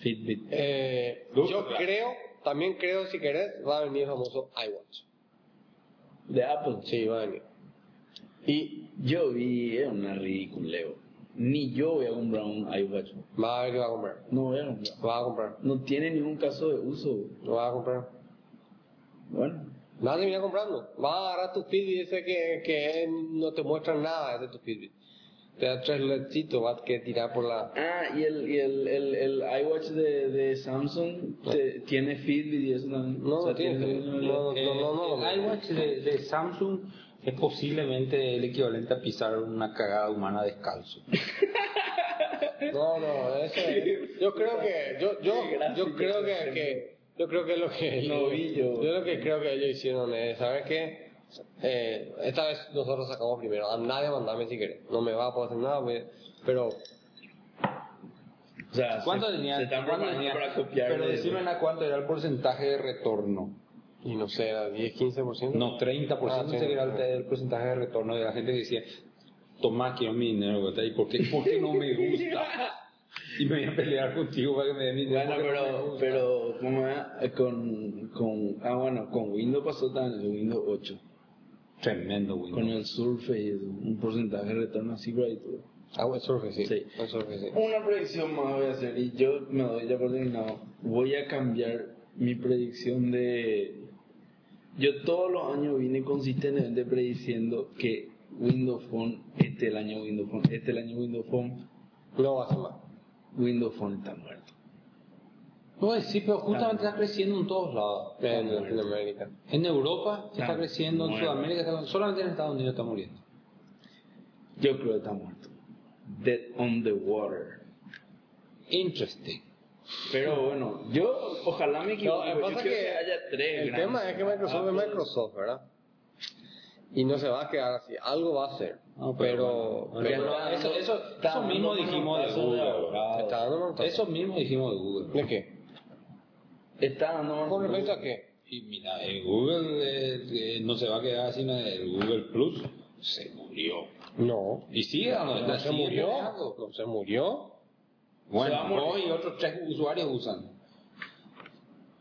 Fitbit. Eh, yo creo, también creo, si querés, va a venir el famoso iWatch. De Apple. Sí, va a venir. Y Yo vi, una ridiculeo. Ni yo voy a comprar un iWatch. va a ver que va a comprar. No voy a comprar. Va a comprar. No tiene ningún caso de uso. Lo va a comprar. Bueno, Va a terminar comprando. Va a agarrar tu Fitbit ese que, que no te muestra nada de tu Fitbit. Te da tres ledcitos, vas que tirar por la... Ah, y el, y el, el, el iWatch de, de Samsung te- tiene Fitbit y eso también. No, O sea, no tiene tiene- Fitbit. No, Eh, no, no, no. el iWatch de, de Samsung es posiblemente el equivalente a pisar una cagada humana descalzo. No, no, eso es- Yo creo que... Yo, yo, yo creo que. Yo creo que lo que... No vi yo. Yo lo que creo que ellos hicieron es, ¿sabes qué? Eh, esta vez nosotros sacamos primero. A nadie mandame si querés. No me va a poder hacer nada, me- pero... O sea, ¿Cuánto se, tenía? se están cuánto tenía? para copiar. Pero de- decime a cuánto era el porcentaje de retorno. Y no sé, era 10, 15%. No, 30% Ah, sería el, el porcentaje de retorno de la gente que decía, toma, quiero mi dinero, ¿verdad? ¿y por qué, por qué no me gusta? Y me voy a pelear contigo para que me den mi dinero. Bueno, pero, pero, ¿cómo es? Eh, Con, con, ah, bueno, con Windows pasó también Windows 8. Tremendo, güey. Con el Surface, y eso, un porcentaje de retorno así todo. Ah, el Surface, sí. Sí. El Surface, sí. Una predicción más voy a hacer y yo me doy ya por terminado. Voy a cambiar mi predicción de... Yo todos los años vine consistentemente prediciendo que Windows Phone, este el año Windows Phone, este el año Windows Phone, No va a ser más. Windows Phone está muerto. Pues sí, pero justamente está creciendo en todos lados. En Latinoamérica. En Europa Está está creciendo, en. Sudamérica está solamente en Estados Unidos está muriendo. Yo creo que está muerto. Dead on the water. Interesting. Pero bueno, yo ojalá me No, equivoque. que yo pasa es que haya tres. el tema es que Microsoft es Microsoft, ¿verdad? Y no se va a quedar así. Algo va a hacer. No, pero, bueno, pero- no, eso, eso, eso mismo dijimos de Google. Eso mismo dijimos de Google. ¿De qué? Está dando ¿Con respecto a qué? Y mira, el Google eh, eh, no se va a quedar así, no, el Google Plus se murió. No. Y sigue dando, No se murió. No se murió. Bueno, a morir. vos y otros tres usuarios usan.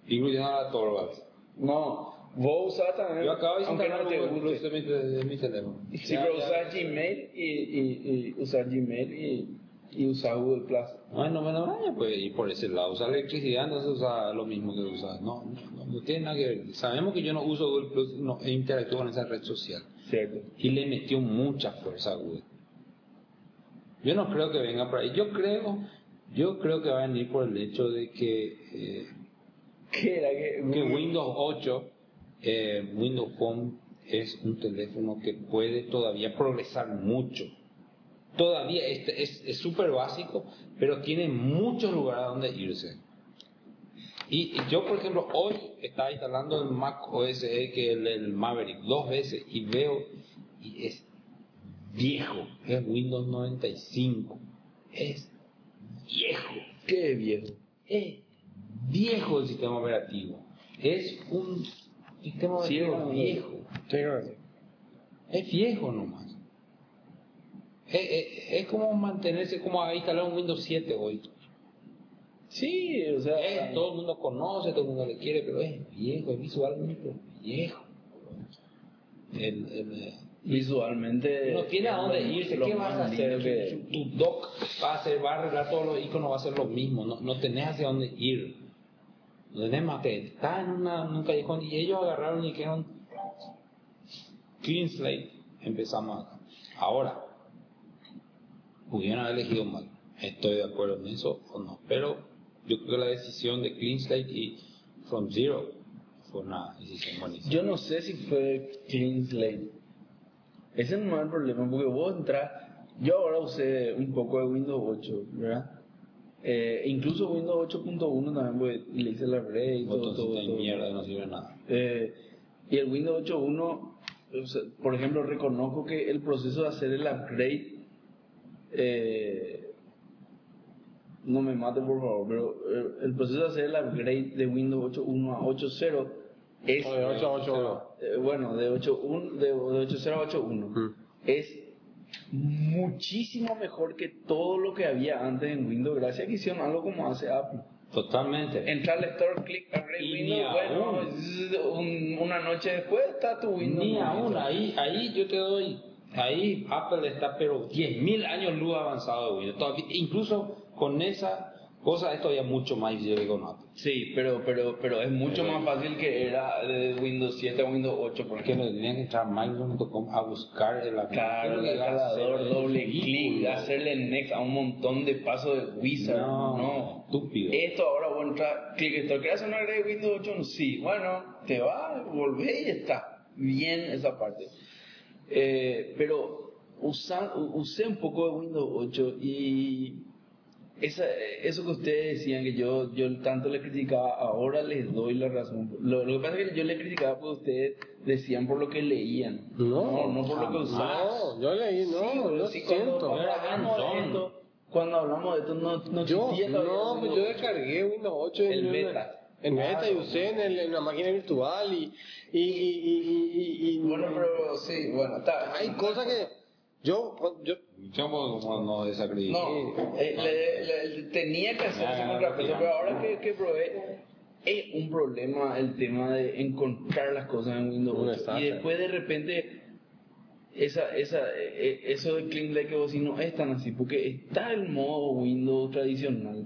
Incluyendo a la Torvalds. No, vos usas también. Yo acabo de aunque instalar no te Google de mi, de mi teléfono. Sí, Ya, pero usar Gmail y, y, y usar Gmail y, y usar Google Plus. Bueno, bueno, vaya, pues, y por ese lado, usar electricidad no se usa lo mismo que usar. No, no, no tiene nada que ver. Sabemos que yo no uso Google Plus no, e interactúo con esa red social. Cierto. Y le metió mucha fuerza a Google. Yo no creo que venga por ahí. Yo creo, yo creo que va a venir por el hecho de que, eh, ¿Qué era que Windows 8, eh, Windows Phone es un teléfono que puede todavía progresar mucho. Todavía es es súper básico, pero tiene muchos lugares a donde irse. Y y yo, por ejemplo, hoy estaba instalando el Mac OS X, que el, el Maverick, dos veces, y veo, y es viejo, es Windows 95, es viejo, Qué viejo. es viejo el sistema operativo, es un sistema operativo viejo, sí. es viejo nomás. Es, es- es como mantenerse, como a instalar un Windows 7 hoy. Sí, o sea. Eh, todo el mundo conoce, todo el mundo le quiere, pero es viejo, es visualmente viejo. El, el, eh, Visualmente. no tiene a dónde irse, ¿qué vas a hacer? que- Tu, doc va a hacer, va a arreglar todos los iconos, va a hacer lo mismo, no, no tenés hacia dónde ir. No tenés más que está en, una, en un callejón y ellos agarraron y dijeron clean slate, empezamos acá. Ahora, pudieron haber elegido mal, estoy de acuerdo en eso o no, pero yo creo que la decisión de clean slate y from zero fue una decisión buenísima. Yo no sé si fue Clean Slate. Ese no es el problema, porque vos entras. Yo ahora usé un poco de Windows 8, ¿verdad? Eh, incluso Windows 8.1 también le hice la red y todo, todo, mierda, no sirve nada. Eh, y el Windows 8.1, o sea, por ejemplo, reconozco que el proceso de hacer el upgrade, eh, no me mate por favor, pero eh, el proceso de hacer el upgrade de Windows 8.1 a 8.0 es, O de 8 a 8, eh, bueno, de 8.1 de, de 8.0 a 8.1 Mm. es muchísimo mejor que todo lo que había antes en Windows, gracias a que hicieron algo como hace Apple. Totalmente. Entrar al store, clic, upgrade Windows, bueno, un- una noche después está tu Windows. Ni aún, ahí, ahí yo te doy, ahí Apple está pero 10.000 años luz avanzado de Windows. Todavía- incluso con esa, Cosa es todavía mucho más difícil con Apple. Sí, pero, pero, pero es mucho más fácil que era de Windows 7 a Windows 8, por Porque no tenían que entrar a Microsoft.com a buscar el Claro, el doble clic, hacerle next a un montón de pasos de Wizard. No, No, estúpido. Esto ahora vos entras, clic esto, ¿querés una red de Windows 8? Sí, bueno, te va, volvés y está. Bien esa parte. Eh, pero usa- usé un poco de Windows 8 y esa, eso que ustedes decían que yo, yo tanto le criticaba, ahora les doy la razón. Lo, lo que pasa es que yo le criticaba porque ustedes decían por lo que leían, No, no, por lo que usaban. No, yo leí, no, Sí, yo sí, siento. cuando hablamos de esto, cuando hablamos de esto, no, no Yo, no, yo descargué Windows 8 en El una- beta. En beta y usé en, el- en la máquina virtual y, y, y, y, y- y- Bueno, pero sí, bueno, está. hay cosas que yo, yo Yo como no desacredito. No, eh, le- le- tenía que hacer Ya, ese ya, contrapeso, ya. pero ahora que, que probé, es un problema el tema de encontrar las cosas en Windows Un 8. Y después de repente, esa, esa, eh, eso de Clean Lake que vos decís no es tan así, porque está el modo Windows tradicional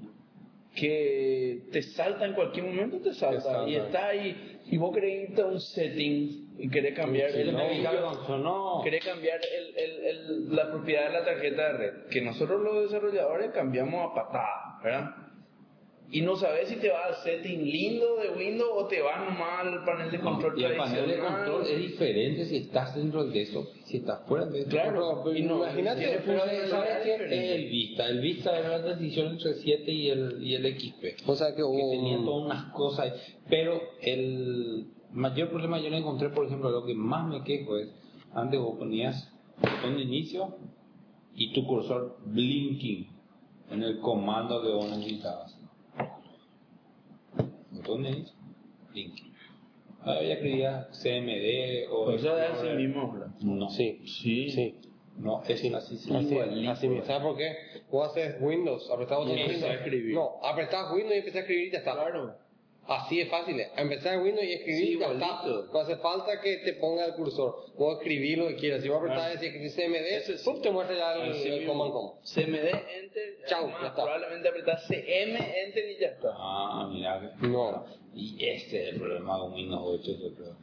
que te salta en cualquier momento, te salta, y está ahí, y vos a un settings y querés cambiar Sí, el no, no. querés cambiar el, el, el- la propiedad de la tarjeta de red, que nosotros los desarrolladores cambiamos a patada, ¿verdad? Y no sabes si te va al setting lindo de Windows o te va nomás al panel de control y el panel de control es diferente si estás dentro de eso, si estás fuera de eso. Claro, Pero, no, imagínate, el Vista. El Vista era la transición entre el 7 y el, y el XP. o sea que que hubo tenía un- todas unas cosas. Pero el mayor problema yo lo encontré, por ejemplo, lo que más me quejo es, antes vos ponías botón de inicio y tu cursor blinking en el comando que vos necesitabas. Botón de inicio, blinking. Ahora ya escribía CMD o... O sea, es así mismo. No, sí Sí. sí no, es así. sí. Así, Igualito. así mismo. ¿Sabes por qué? Vos haces Windows, apretás botón Y de empezás a Windows. escribir. No, apretás Windows y empezás a escribir y ya está. Claro. Así es fácil. Empezar Windows y escribir Sí, y ya está. igualito. No hace falta que te ponga el cursor. Vos escribir lo que quieras. Si vos apretás y escribís CMD, sí. te muestra ya el, Así el command com. CMD, Enter, Chau, además, ya está. probablemente apretás CM, Enter y ya está. Ah, mira. que- No. Y ese es el problema con Windows 8, yo creo.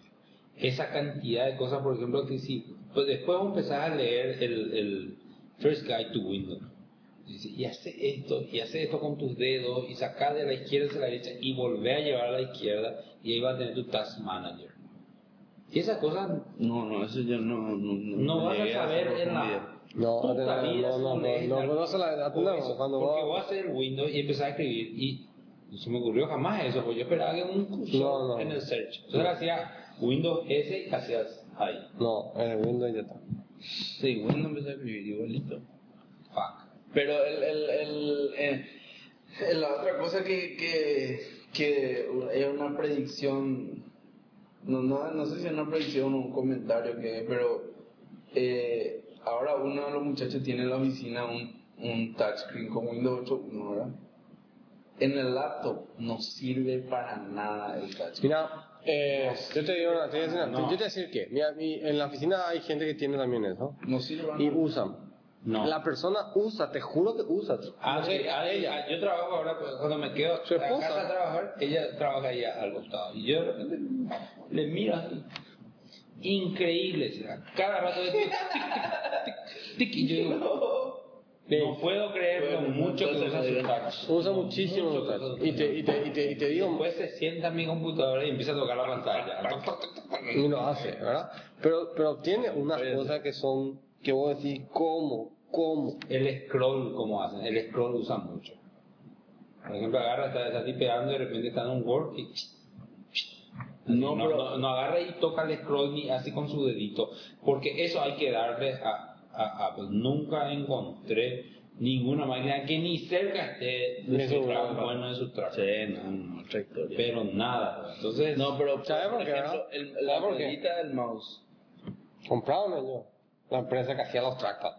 Esa cantidad de cosas, por ejemplo, que si pues después empezás a leer el, el First Guide to Windows. Dice, y hace esto, y hace esto con tus dedos, y sacar de la izquierda hacia la derecha, y volver a llevar a la izquierda, y ahí va a tener tu Task Manager. Y esas cosas No, no, eso yo no. No, no, no vas a saber en la No, puta no, vida no, no, no, la- no, no se la- por no, eso, cuando porque vos- voy a hacer Windows y empezar a escribir y no se me ocurrió jamás eso, porque yo esperaba que un cursor No, no. en el search. Entonces hacía Windows S y hacías ahí. No, en el Windows y ya está. Sí, Windows empezó a escribir igualito. Pero el, el, el, eh, eh, la otra cosa que, que, que es una predicción, no, no, no sé si es una predicción o un comentario que pero eh, ahora uno de los muchachos tiene en la oficina un, un touchscreen con Windows 8, ¿no, ¿verdad? En el laptop no sirve para nada el touchscreen. Mira, eh, yo te digo una, te voy a decir, una- No. yo te voy a decir que, mira, mi- en la oficina hay gente que tiene también eso. No sirve Y usan. No. La persona usa, te juro que usa. Ah, No sé, sí, ah, ella. ah, yo trabajo ahora, pues, cuando me quedo Su a esposa. casa a trabajar, ella trabaja ahí al costado. Y yo de repente le miro así. Increíble, será. Cada rato de tic, tic, tic, tic, tic, y yo digo, no puedo creer lo Bueno, mucho que usa su eh, touch. Usa muchísimo Mucho los que usa Y te, y te, y te, y te digo, Después se sienta en mi computadora y empieza a tocar la pantalla. y lo hace, ¿verdad? Pero, pero tiene unas cosas que son, que vos decís, ¿cómo? ¿Cómo? El scroll, como hacen, el scroll usa mucho. Por ejemplo, agarra, está, está tipeando y de repente está en un Word y... No, No, no, pero- no, no agarra y toca el scroll ni así con su dedito, porque eso hay que darle a, a Apple. Nunca encontré ninguna máquina que ni cerca esté de su gama. bueno de su. Sí, no. Pero nada. Entonces, No, pero ¿Sabe por qué, ejemplo, verdad? el, ¿Sabe la por qué? ruedita del mouse. Compraron ellos. La empresa que hacía los trackpad.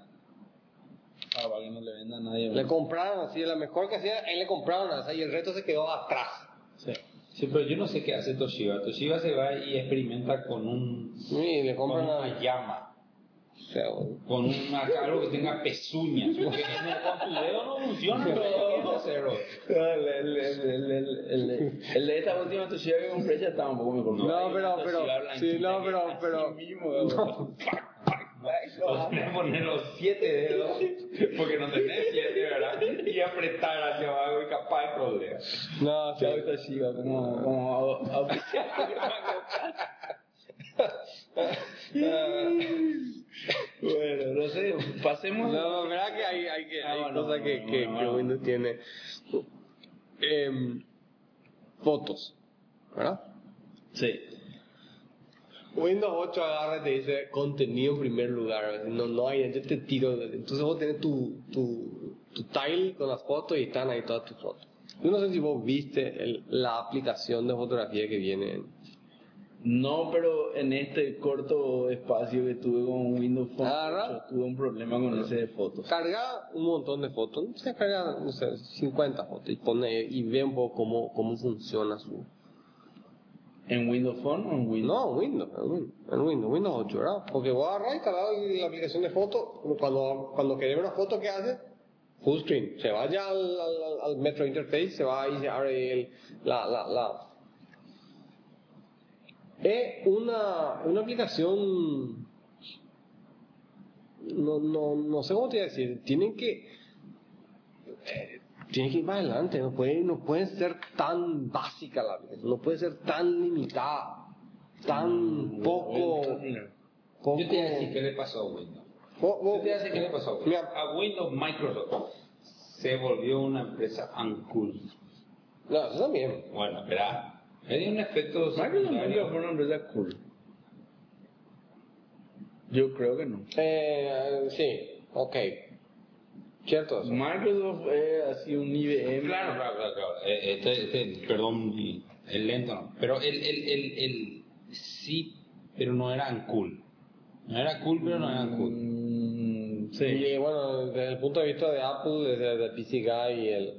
Ah, para que no le venda a nadie. Le compraron así, la mejor que hacía, él le compraron esa y el resto se quedó atrás. Sí. sí, pero yo no sé qué hace Toshiba. Toshiba se va y experimenta con un Y le con compran una a... llama. Feo. Con un, algo que tenga pezuñas. Porque en el- con tu dedo no funciona. pero hacerlo. El, el, el, de esta última toshida que compré ya estaba un poco mejor. No, pero, una pero, Toshiba sí, no, pero, así pero, O tenés que poner los siete dedos, porque no tenés siete, ¿verdad? Y apretar hacia abajo y capaz de problema. No, sí. Chao Toshiba, como, como que Bueno, no sé, pasemos. No, verdad que hay, hay, que, Ah, hay bueno, cosas que, que, que. Windows tiene. Em, fotos, ¿verdad? Sí. Windows 8 agarra y te dice contenido en primer lugar. No, no hay, yo te tiro. Entonces vos tenés tu, tu, tu tile con las fotos y están ahí todas tus fotos. Yo no sé si vos viste el- la aplicación de fotografía que viene. en- No, pero en este corto espacio que tuve con Windows Phone Ah, ¿verdad? 8, tuve un problema con ese de fotos. Carga un montón de fotos, no sé, carga, no sé, 50 fotos y pone y ve un poco cómo, cómo funciona su... ¿En Windows Phone o en Windows? No, en Windows, en Windows, en Windows, Windows 8, ¿verdad? Porque vos agarrás y instalás la aplicación de fotos, cuando, cuando ver una foto, ¿qué hace? Full screen, se vaya al, al, al- al Metro Interface, se va y se abre el, la, la, la... Es una, una aplicación... No, no, no sé cómo te voy a decir, tienen que... eh, tienen que ir más adelante, no puede, no puede ser tan básica la aplicación, no puede ser tan limitada, tan poco... poco Yo te voy a decir qué le pasó a Windows. Vos- Yo vos- te voy a decir qué le pasó a Windows. Mira. A Windows Microsoft se volvió una empresa uncool. No, eso también. Bueno, espera. Me dio un efecto Microsoft fue una empresa cool. Yo creo que no. Eh, sí, ok. Cierto eso. Microsoft es así un IBM. Claro, claro, claro. claro. Eh, Este, este, perdón, el lento no. Pero el, el, el, el sí, pero no eran cool. No era cool, pero no eran cool. Mm, sí. Y bueno, desde el punto de vista de Apple, desde el PC Guy y el...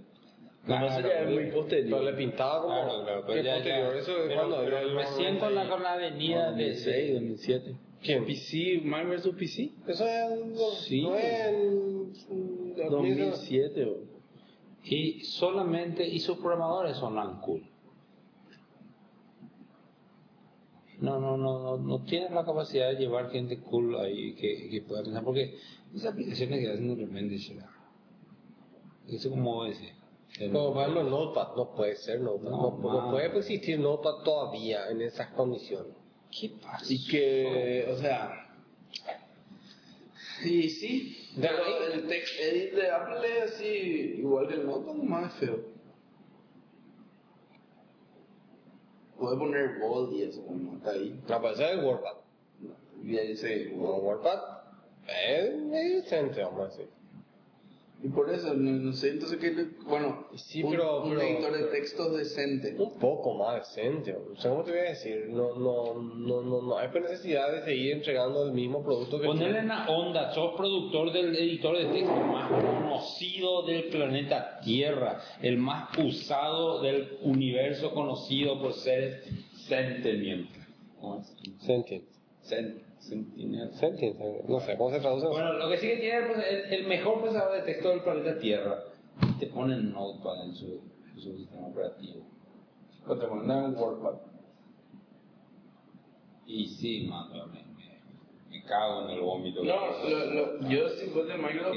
No, eso ya es muy posterior. Pero le pintaba como... Claro, claro, pero ya, posterior. ya- Eso es pero- cuando... pero el- recién con la, con la avenida de... 2006, 2007. ¿Quién? PC, Microsoft PC. Eso es... Sí. No es en... 2007. o- Y solamente, y sus programadores son uncool. No, no, no, no, no tienen la capacidad de llevar gente cool ahí que, que pueda pensar, porque esas aplicaciones que hacen de repente, será. Eso como ese. Como por ejemplo Notepad, no puede ser Notepad. No, No, no man. puede existir Notepad todavía en esas condiciones. ¿Qué pasa? Y que, o sea. Sí, sí. De el text edit de Apple es así, igual que el Notepad, nomás es feo. Puede poner bold y eso, como está ahí. No puede ser el WordPad. Y ahí. No, WordPad es es decente, vamos a decir. Por eso, no, no sé, entonces que. Bueno, Sí, un, pero- un pero- editor de textos decente. Un poco más decente, o sea, ¿cómo te voy a decir? No, no, no, no, no hay necesidad de seguir entregando el mismo producto que Ponerle en la onda, sos productor del editor de texto más conocido del planeta Tierra, el más usado del universo conocido por seres sentimientos. ¿Cómo es? Sentient. Sen- sentinel. Sentient, no sé, ¿cómo se traduce? Bueno, lo que sí que tiene pues, el, el mejor procesador de texto del planeta Tierra. Te ponen Notepad en su, en su sistema operativo. O te ponen un WordPad. Y sí, mano, me, me, me cago en el vómito. No, lo, lo, yo si fuese Microsoft,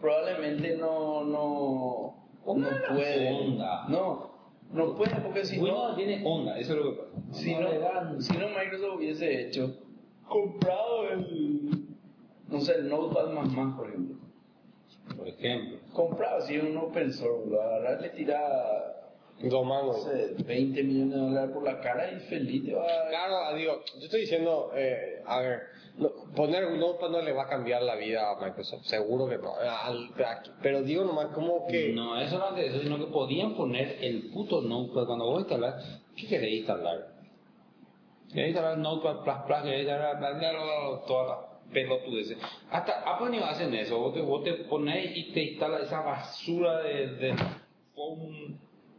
probablemente, no, no, no puede. onda. No, no puede porque si Windows no, tiene onda, eso es lo que pasa. si No no, si no Microsoft hubiese hecho, comprado el, no sé, el Notepad más más, por ejemplo. por ejemplo. Comprado, si es un open source, agarrar, le tira, Dos no mangos. sé, 20 millones de dólares por la cara y feliz te va a... Claro, digo, yo estoy diciendo, eh, a ver, no- poner un Notepad no le va a cambiar la vida a Microsoft, seguro que no. Al- pero digo nomás como que... No, eso no es eso, sino que podían poner el puto Notepad cuando vos instalás. ¿Qué querés instalar? ¿Querés instalar Notepad Plus Plus? ¿Querés instalar bla, bla, pelotudeces? Hasta Apple ni hacen eso. Vos te, vos te pones y te instala esa basura de,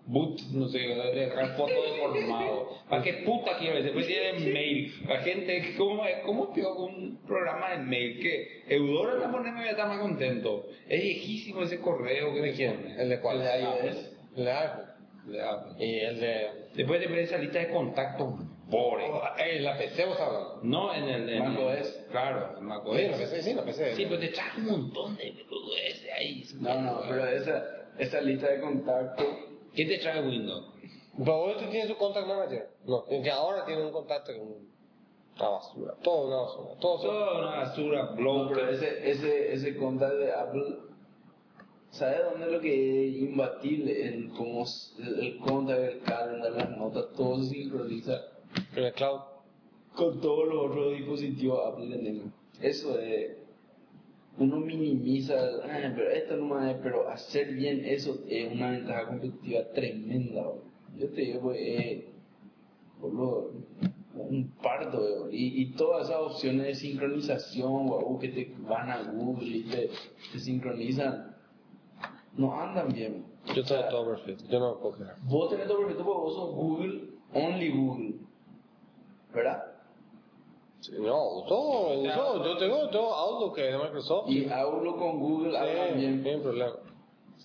boot, no sé, dejar foto deformado. ¿Para qué puta quiero? Después tiene mail. La gente, ¿cómo, cómo pido un programa de mail? Que Eudora la pone me voy a estar más contento. Es viejísimo ese correo que ¿De me quién? pone. ¿El de cuál? El de iOS. El de iPhone. De Apple. Y el de... Después te esa lista de contactos pobre. En la PC vos hablando. No en el en macOS. Claro, en macOS. Sí, en la PC, sí, en la PC. Sí, pero te trae un montón de ese ahí. No, no, pero esa, esa lista de contacto. ¿Qué te trae Windows? Pero vos este tiene su contact manager. No, ahora tiene un contacto con una basura. Todo una basura. Todo una basura, No, blog. pero ese, ese, ese contacto de Apple, ¿sabes dónde es lo que es imbatible? El, cómo, s- el, el contacto, el calendar, las notas, todo se sincroniza En el cloud. con todos los otros dispositivos Apple tengo. Eso es. Uno minimiza, "Ah, pero esto no es, pero hacer bien eso es una ventaja competitiva tremenda. bro. Yo te digo, eh, boludo, un parto, bro. y, y todas esas opciones de sincronización, guau, que te van a Google y te, te sincronizan, no andan bien. Yo tengo todo perfecto. Yo no puedo quejar. Vos tenés todo perfecto porque vos sos Google, only Google, ¿verdad? No, uso, uso, yo tengo, tengo Outlook que es de Microsoft. Y hablo con Google, bien. sin problema.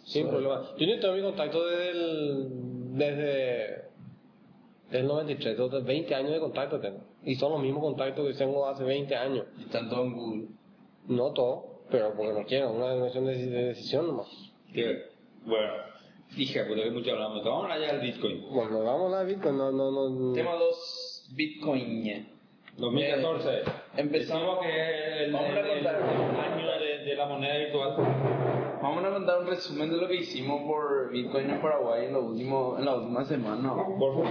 Sin Sí. problema. Yo no tengo mi contacto desde el, desde el 93, entonces 20 años de contacto tengo. Y son los mismos contactos que tengo hace 20 años. Y están todos en Google. No todo, pero porque no quiero, una cuestión de, de decisión nomás. Que, bueno, dije, porque mucho hablamos. Vamos allá al Bitcoin. Bueno, vamos a hablar de Bitcoin, no, no, no. Tema 2, Bitcoin. 2014. Eh, empezamos- que el, Vamos a el- el contar. año de, de la moneda virtual. Vamos a mandar un resumen de lo que hicimos por Bitcoin en Paraguay en, lo último, en la última semana. Por favor.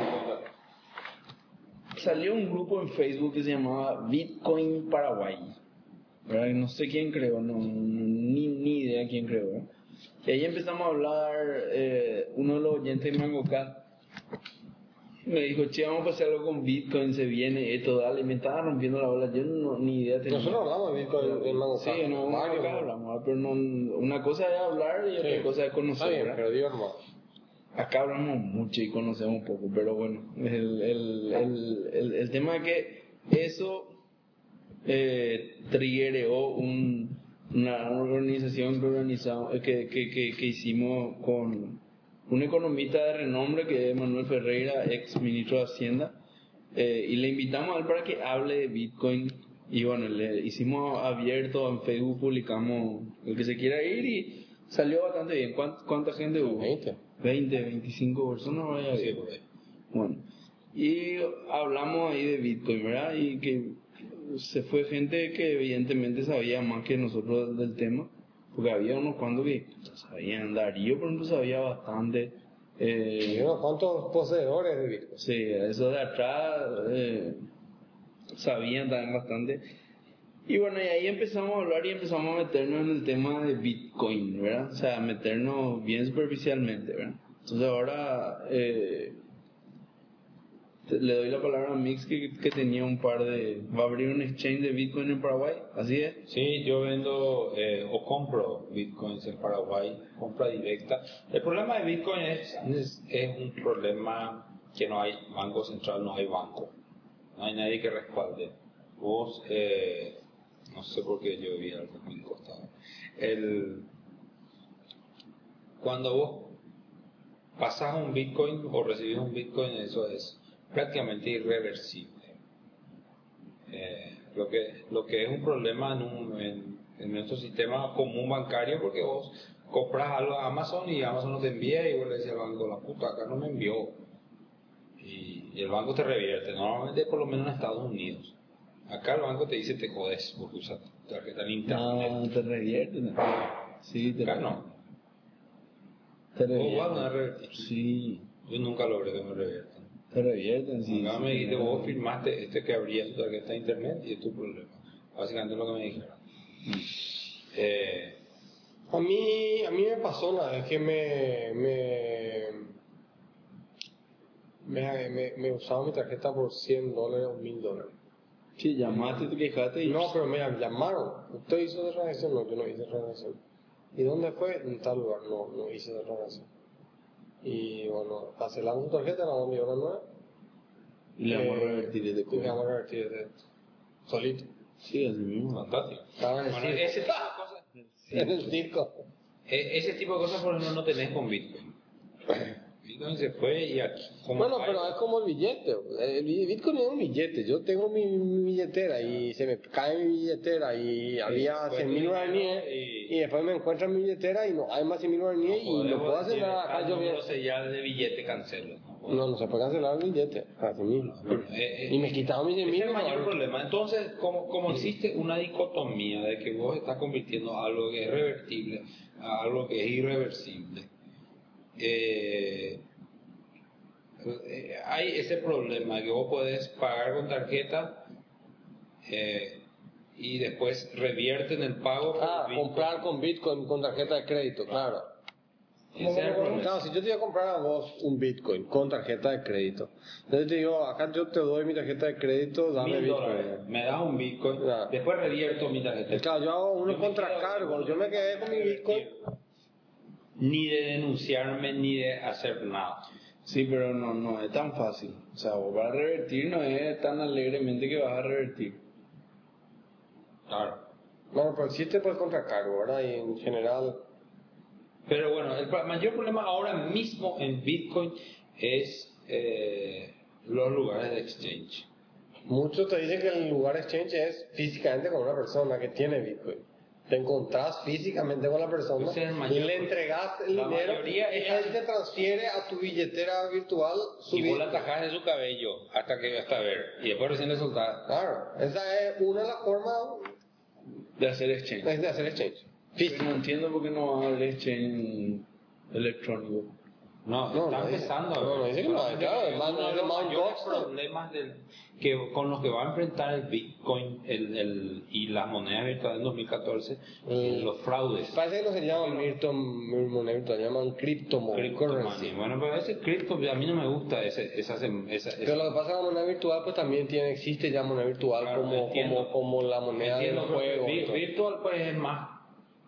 Salió un grupo en Facebook que se llamaba Bitcoin Paraguay. ¿verdad? No sé quién creó, no, ni, ni idea quién creó. Y ahí empezamos a hablar, eh, uno de los oyentes de MangoCat me dijo, che, vamos a hacer algo con Bitcoin, se viene esto, dale, y me estaba rompiendo la bola, yo no, ni idea tenía. Nosotros hablamos de Bitcoin en Mango Sí, no, Varios, acá ¿no? hablamos, pero no, una cosa es hablar y otra Sí. cosa es Está conocer. Acá hablamos mucho y conocemos poco, pero bueno, el, el, el, el, el tema es que eso eh, triggereó un, una organización que, organizamos, que, que, que, que hicimos con un economista de renombre que es Manuel Ferreira, ex ministro de Hacienda, eh, y le invitamos a él para que hable de Bitcoin. Y bueno, le hicimos abierto en Facebook, publicamos el que se quiera ir y salió bastante bien. ¿Cuánta, cuánta gente hubo? 20. 20, 25 personas, vaya Sí, bien. Bueno, y hablamos ahí de Bitcoin, ¿verdad? Y que se fue gente que evidentemente sabía más que nosotros del tema, porque había unos cuantos que sabían, Darío por ejemplo sabía bastante, Y eh, unos cuantos poseedores de Bitcoin. sí, eso de atrás eh, sabían también bastante. Y bueno, y ahí empezamos a hablar y empezamos a meternos en el tema de Bitcoin, ¿verdad? O sea, meternos bien superficialmente, ¿verdad? Entonces ahora eh, le doy la palabra a Mix que, que tenía un par de... Va a abrir un exchange de Bitcoin en Paraguay, ¿así es? Sí, yo vendo eh, o compro bitcoins en Paraguay, compra directa. El problema de bitcoin es, es, un problema que no hay banco central, no hay banco. No hay nadie que respalde. Vos, eh, no sé por qué yo vi algo mi costado. El, cuando vos pasas un bitcoin o recibís un bitcoin, eso es prácticamente irreversible. Eh, lo que lo que es un problema en, un- en- en nuestro sistema común bancario porque vos compras algo a Amazon y Amazon no te envía y vos le decís al banco la puta acá no me envió y, y el banco te revierte normalmente por lo menos en Estados Unidos. Acá el banco te dice te jodes porque usas tarjeta en internet No, te revierten. Sí, te, acá no. Te vos vas a revertir. Sí, yo nunca logré que me reviertan te revierten, sí. Acá sí, me dijiste, no. vos firmaste este que abría tu tarjeta de internet y es tu problema. Básicamente es lo que me dijeron. Eh, A mí, a mí me pasó una vez que me, me, me, me, me usaba mi tarjeta por 100 dólares o 1000 dólares. Sí, llamaste, te quejaste y... No, pero me llamaron. ¿Usted hizo de transacción? No, yo no hice transacción. ¿Y dónde fue? En tal lugar. No, no hice de transacción. Y bueno, cancelamos tu tarjeta, la vamos a enviar una nueva. Y le vamos a revertir el Y le vamos a revertir ese solito. Sí, así mismo. Fantástico. Estaba en el Bueno, circo. ese tipo de cosas, En el circo. e- ese tipo de cosas por ejemplo no tenés con Bitcoin. Bitcoin se fue y aquí. como Bueno, pero es como el billete. El bi- Bitcoin es un billete. Yo tengo mi, mi billetera y se me cae mi billetera y había después 100 tu mil dinero guaraníes y- y después me encuentro mi billetera y no hay más 100 mil guaraníes y no puedo hacer nada. Acá yo no sé ya de billete cancelo. No, no se puede cancelar el billete. Así mismo. Eh, eh, Y me quitaron mis 100 Ese mil. es el mayor problema. Entonces, como, como existe una dicotomía de que vos estás convirtiendo algo que es revertible a algo que es irreversible, eh, eh, hay ese problema que vos podés pagar con tarjeta eh, y después revierten el pago. Ah, comprar con Bitcoin con tarjeta de crédito, claro. Problema. Claro, si yo te voy a comprar a vos un Bitcoin con tarjeta de crédito, entonces te digo, acá yo te doy mi tarjeta de crédito, dame Mil Bitcoin. dólares. Me das un Bitcoin, Claro. después revierto mi tarjeta. Claro, yo hago Yo uno me contracargo, quedo- yo me quedé con mi Bitcoin. Ni de denunciarme ni de hacer nada. Sí, pero no, no es tan fácil. O sea, vos vas a revertir, no es tan alegremente que vas a revertir. Claro. Bueno, pero existe por contracargo, ¿verdad? Y en general, Pero bueno, el mayor problema ahora mismo en Bitcoin es eh, los lugares de exchange. muchos te dicen que el lugar exchange es físicamente con una persona que tiene Bitcoin. Te encontrás físicamente con la persona y le entregas el La dinero mayoría y él te transfiere a tu billetera virtual su Y vos la Bitcoin. tajás de su cabello hasta que hasta ver. Y después recién le soltás. Claro, esa es una de las formas De hacer exchange. de hacer exchange. Físico. no entiendo por qué no va a haber exchange electrónico. No, No, está no empezando. no, no dice que no, claro, que es más- uno de es los mayores problemas del, que, con los que va a enfrentar el Bitcoin el, el, y las monedas virtuales en 2014 Mm. los fraudes. Parece que no se llaman Milton, moneda virtual, se llaman cryptomocurrency. Cryptomania. Bueno, pero ese cripto a mí no me gusta ese, esa, esa, esa- Pero lo que pasa con la moneda virtual, pues también tiene, existe ya moneda virtual Claro, como, como, como la moneda Entiendo, del juego. virtual pues es más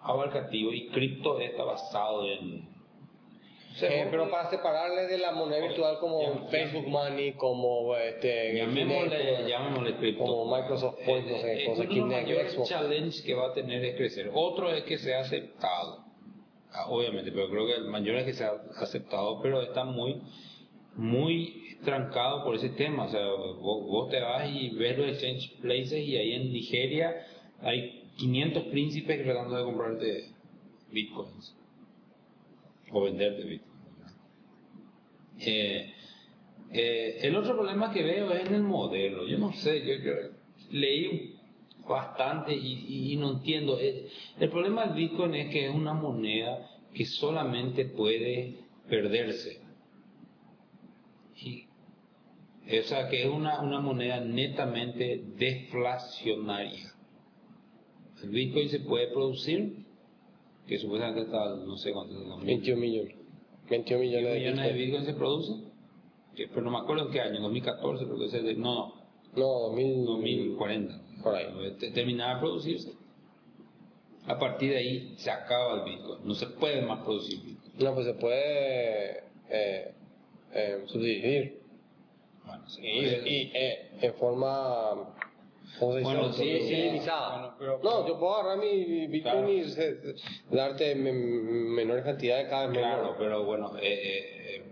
abarcativo y cripto está basado en... Eh, pero para separarle de la moneda virtual como Ya- Facebook Money, como este, Llamémosle, Kinect, llamémosle cripto. como Microsoft Points, no sé Eh, qué eh, cosa, uno de los Kinect, mayores Xbox. challenge que va a tener es crecer. Otro es que sea aceptado. Ah, Obviamente, pero creo que el mayor es que sea aceptado, pero está muy muy trancado por ese tema. O sea, vos, vos te vas y ves los exchange places y ahí en Nigeria hay 500 príncipes tratando de comprarte bitcoins o venderte bitcoins. Eh, eh, el otro problema que veo es en el modelo. Yo no sé, yo, leí bastante y, no entiendo. El, el problema del Bitcoin es que es una moneda que solamente puede perderse. Y, o sea, que es una moneda netamente deflacionaria. El Bitcoin se puede producir, que supuestamente está, no sé cuánto, 21 millones. 21 millones de millones de Bitcoin. Se producen, pero no me acuerdo en qué año, 2014, creo que de, no, No, 2000, no, 2040. Por ahí. Te- Terminaba de producirse. A partir de ahí se acaba el Bitcoin, no se puede más producir Bitcoin. No, pues se puede eh, eh, subdividir. Bueno, se Y, puede- y, eh, en forma. ¿Cómo se dice? Bueno, sí, ilimitada. bueno, pero- no, yo puedo agarrar mi Bitcoin Claro. y se- se- darte me- menores cantidades cada vez Claro, menor. pero bueno, eh, eh, eh,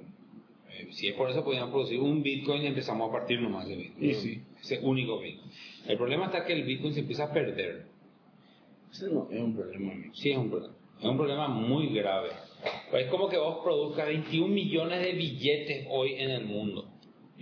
eh, si es por eso podían producir un Bitcoin y empezamos a partir nomás de Bitcoin. Y sí. Ese único Bitcoin. El problema está que el Bitcoin se empieza a perder. Ese no es un problema amigo. Sí, es un problema. Es un problema muy grave. Es como que vos produzcas 21 millones de billetes hoy en el mundo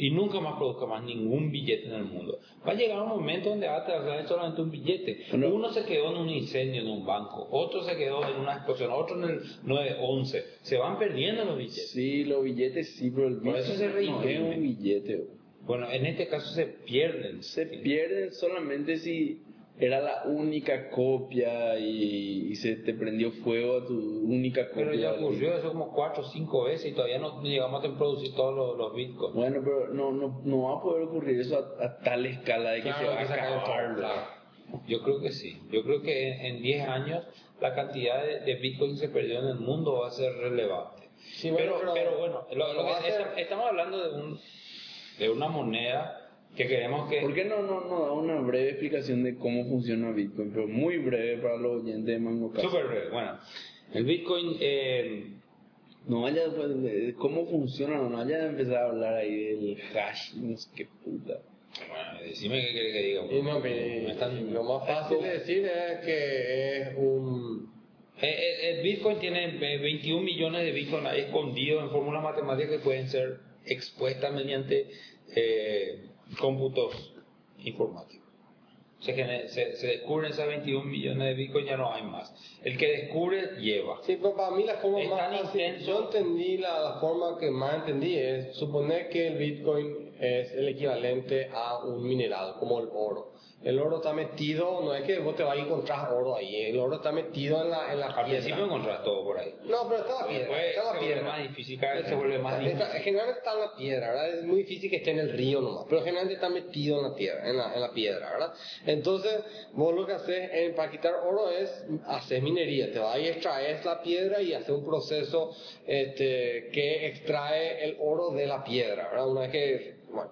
y nunca más produzca más ningún billete en el mundo. Va a llegar un momento donde va a traer solamente un billete. Uno se quedó en un incendio en un banco, otro se quedó en una explosión, otro en el 911. Se van perdiendo los billetes. Sí, los billetes sí, pero el Por eso Bitcoin se no es un billete. bro. Bueno, en este caso se pierden. Se pierden solamente si era la única copia y, y se te prendió fuego a tu única copia. Pero ya ocurrió eso como cuatro o cinco veces y todavía no llegamos a producir todos los, los bitcoins. Bueno, pero no, no, no va a poder ocurrir eso a, a tal escala de que Claro, se va que a acabar. claro. Yo creo que sí. Yo creo que en en 10 años la cantidad de, de Bitcoin que se perdió en el mundo va a ser relevante. Sí, bueno, pero, pero- pero bueno, lo- que- estamos hablando de, un, de una moneda que queremos que... ¿Por qué no, no, no da una breve explicación de cómo funciona Bitcoin? Pero muy breve para los oyentes de MangoCast. Súper breve. Bueno, el Bitcoin... eh, No vaya pues, de cómo funciona, no vaya a empezar a hablar ahí del hash, no sé qué puta. bueno, decime qué querés que diga. Y no, Me y- están- lo más fácil de decir es que es un... Eh, eh, el Bitcoin tiene eh, 21 millones de Bitcoin ahí escondidos en fórmulas matemáticas que pueden ser expuestas mediante eh, cómputos informáticos. Se, gener- se, se descubren esas 21 millones de Bitcoin, ya no hay más. El que descubre, lleva. Sí, pero para mí la forma Es más tan fácil, intenso. yo entendí la, la forma que más entendí es suponer que el Bitcoin es el equivalente a un mineral, como el oro. El oro está metido, no es que vos te vas a encontrar oro ahí, el oro está metido en la, en la Al principio encontrás todo por ahí. No, pero está la piedra, Después está la se vuelve más difícil, cada vez se vuelve más Está- generalmente está en la piedra, ¿verdad? Es muy difícil que esté en el río nomás, pero generalmente está metido en la tierra, en la, en la piedra, ¿verdad? Entonces, vos lo que haces eh, para quitar oro es hacer minería, te vas y extraes la piedra y haces un proceso este, que extrae el oro de la piedra, ¿verdad? Una vez que, bueno,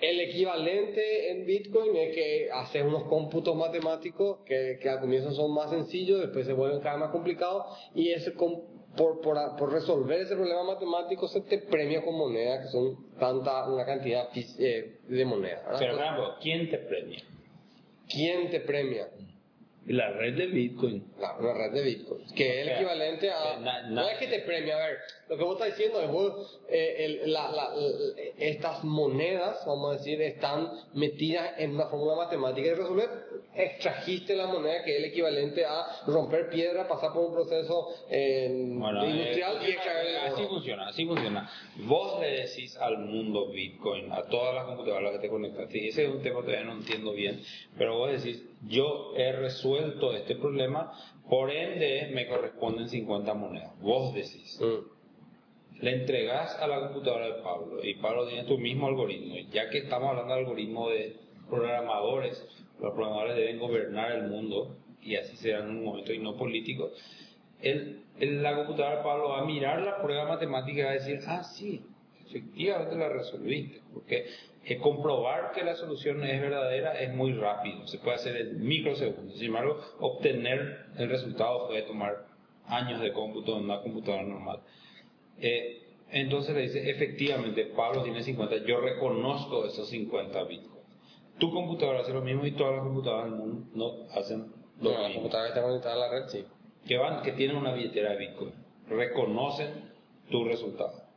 el equivalente en Bitcoin es que haces unos cómputos matemáticos que, que al comienzo son más sencillos, después se vuelven cada vez más complicados y ese por, por, por resolver ese problema matemático se te premia con monedas que son tanta una cantidad eh, de monedas. ¿verdad? Pero, Rambo, ¿quién te premia? ¿Quién te premia? La red de Bitcoin. La, una red de Bitcoin, que es el equivalente a... que na- no na- es que te premia, a ver, lo que vos estás diciendo es vos, eh, el- la- la- la- estas monedas, vamos a decir, están metidas en una fórmula matemática y resolver, extrajiste la moneda que es el equivalente a romper piedra, pasar por un proceso eh, Bueno, industrial eh, y extraer el así oro. funciona, así funciona. Vos le decís al mundo Bitcoin, a todas las computadoras que te conectaste, y ese es un tema que todavía no entiendo bien, pero vos decís, yo he resuelto este problema, por ende me corresponden 50 monedas. Vos decís. Mm. Le entregas a la computadora de Pablo y Pablo tiene tu mismo algoritmo. Ya que estamos hablando de algoritmo de programadores, los programadores deben gobernar el mundo y así será en un momento y no político. El, el- la computadora de Pablo va a mirar la prueba matemática y va a decir, ah, sí, efectivamente la resolviste. Porque eh, comprobar que la solución es verdadera es muy rápido, se puede hacer en microsegundos. Sin embargo, obtener el resultado puede tomar años de cómputo en una computadora normal. Eh, entonces le dice, efectivamente, Pablo tiene 50, yo reconozco esos 50 bitcoins. Tu computadora hace lo mismo y todas las computadoras del mundo no hacen lo No, mismo. computadora está conectada a la red, sí. Que, van, que tienen una billetera de bitcoin. Reconocen tu resultado.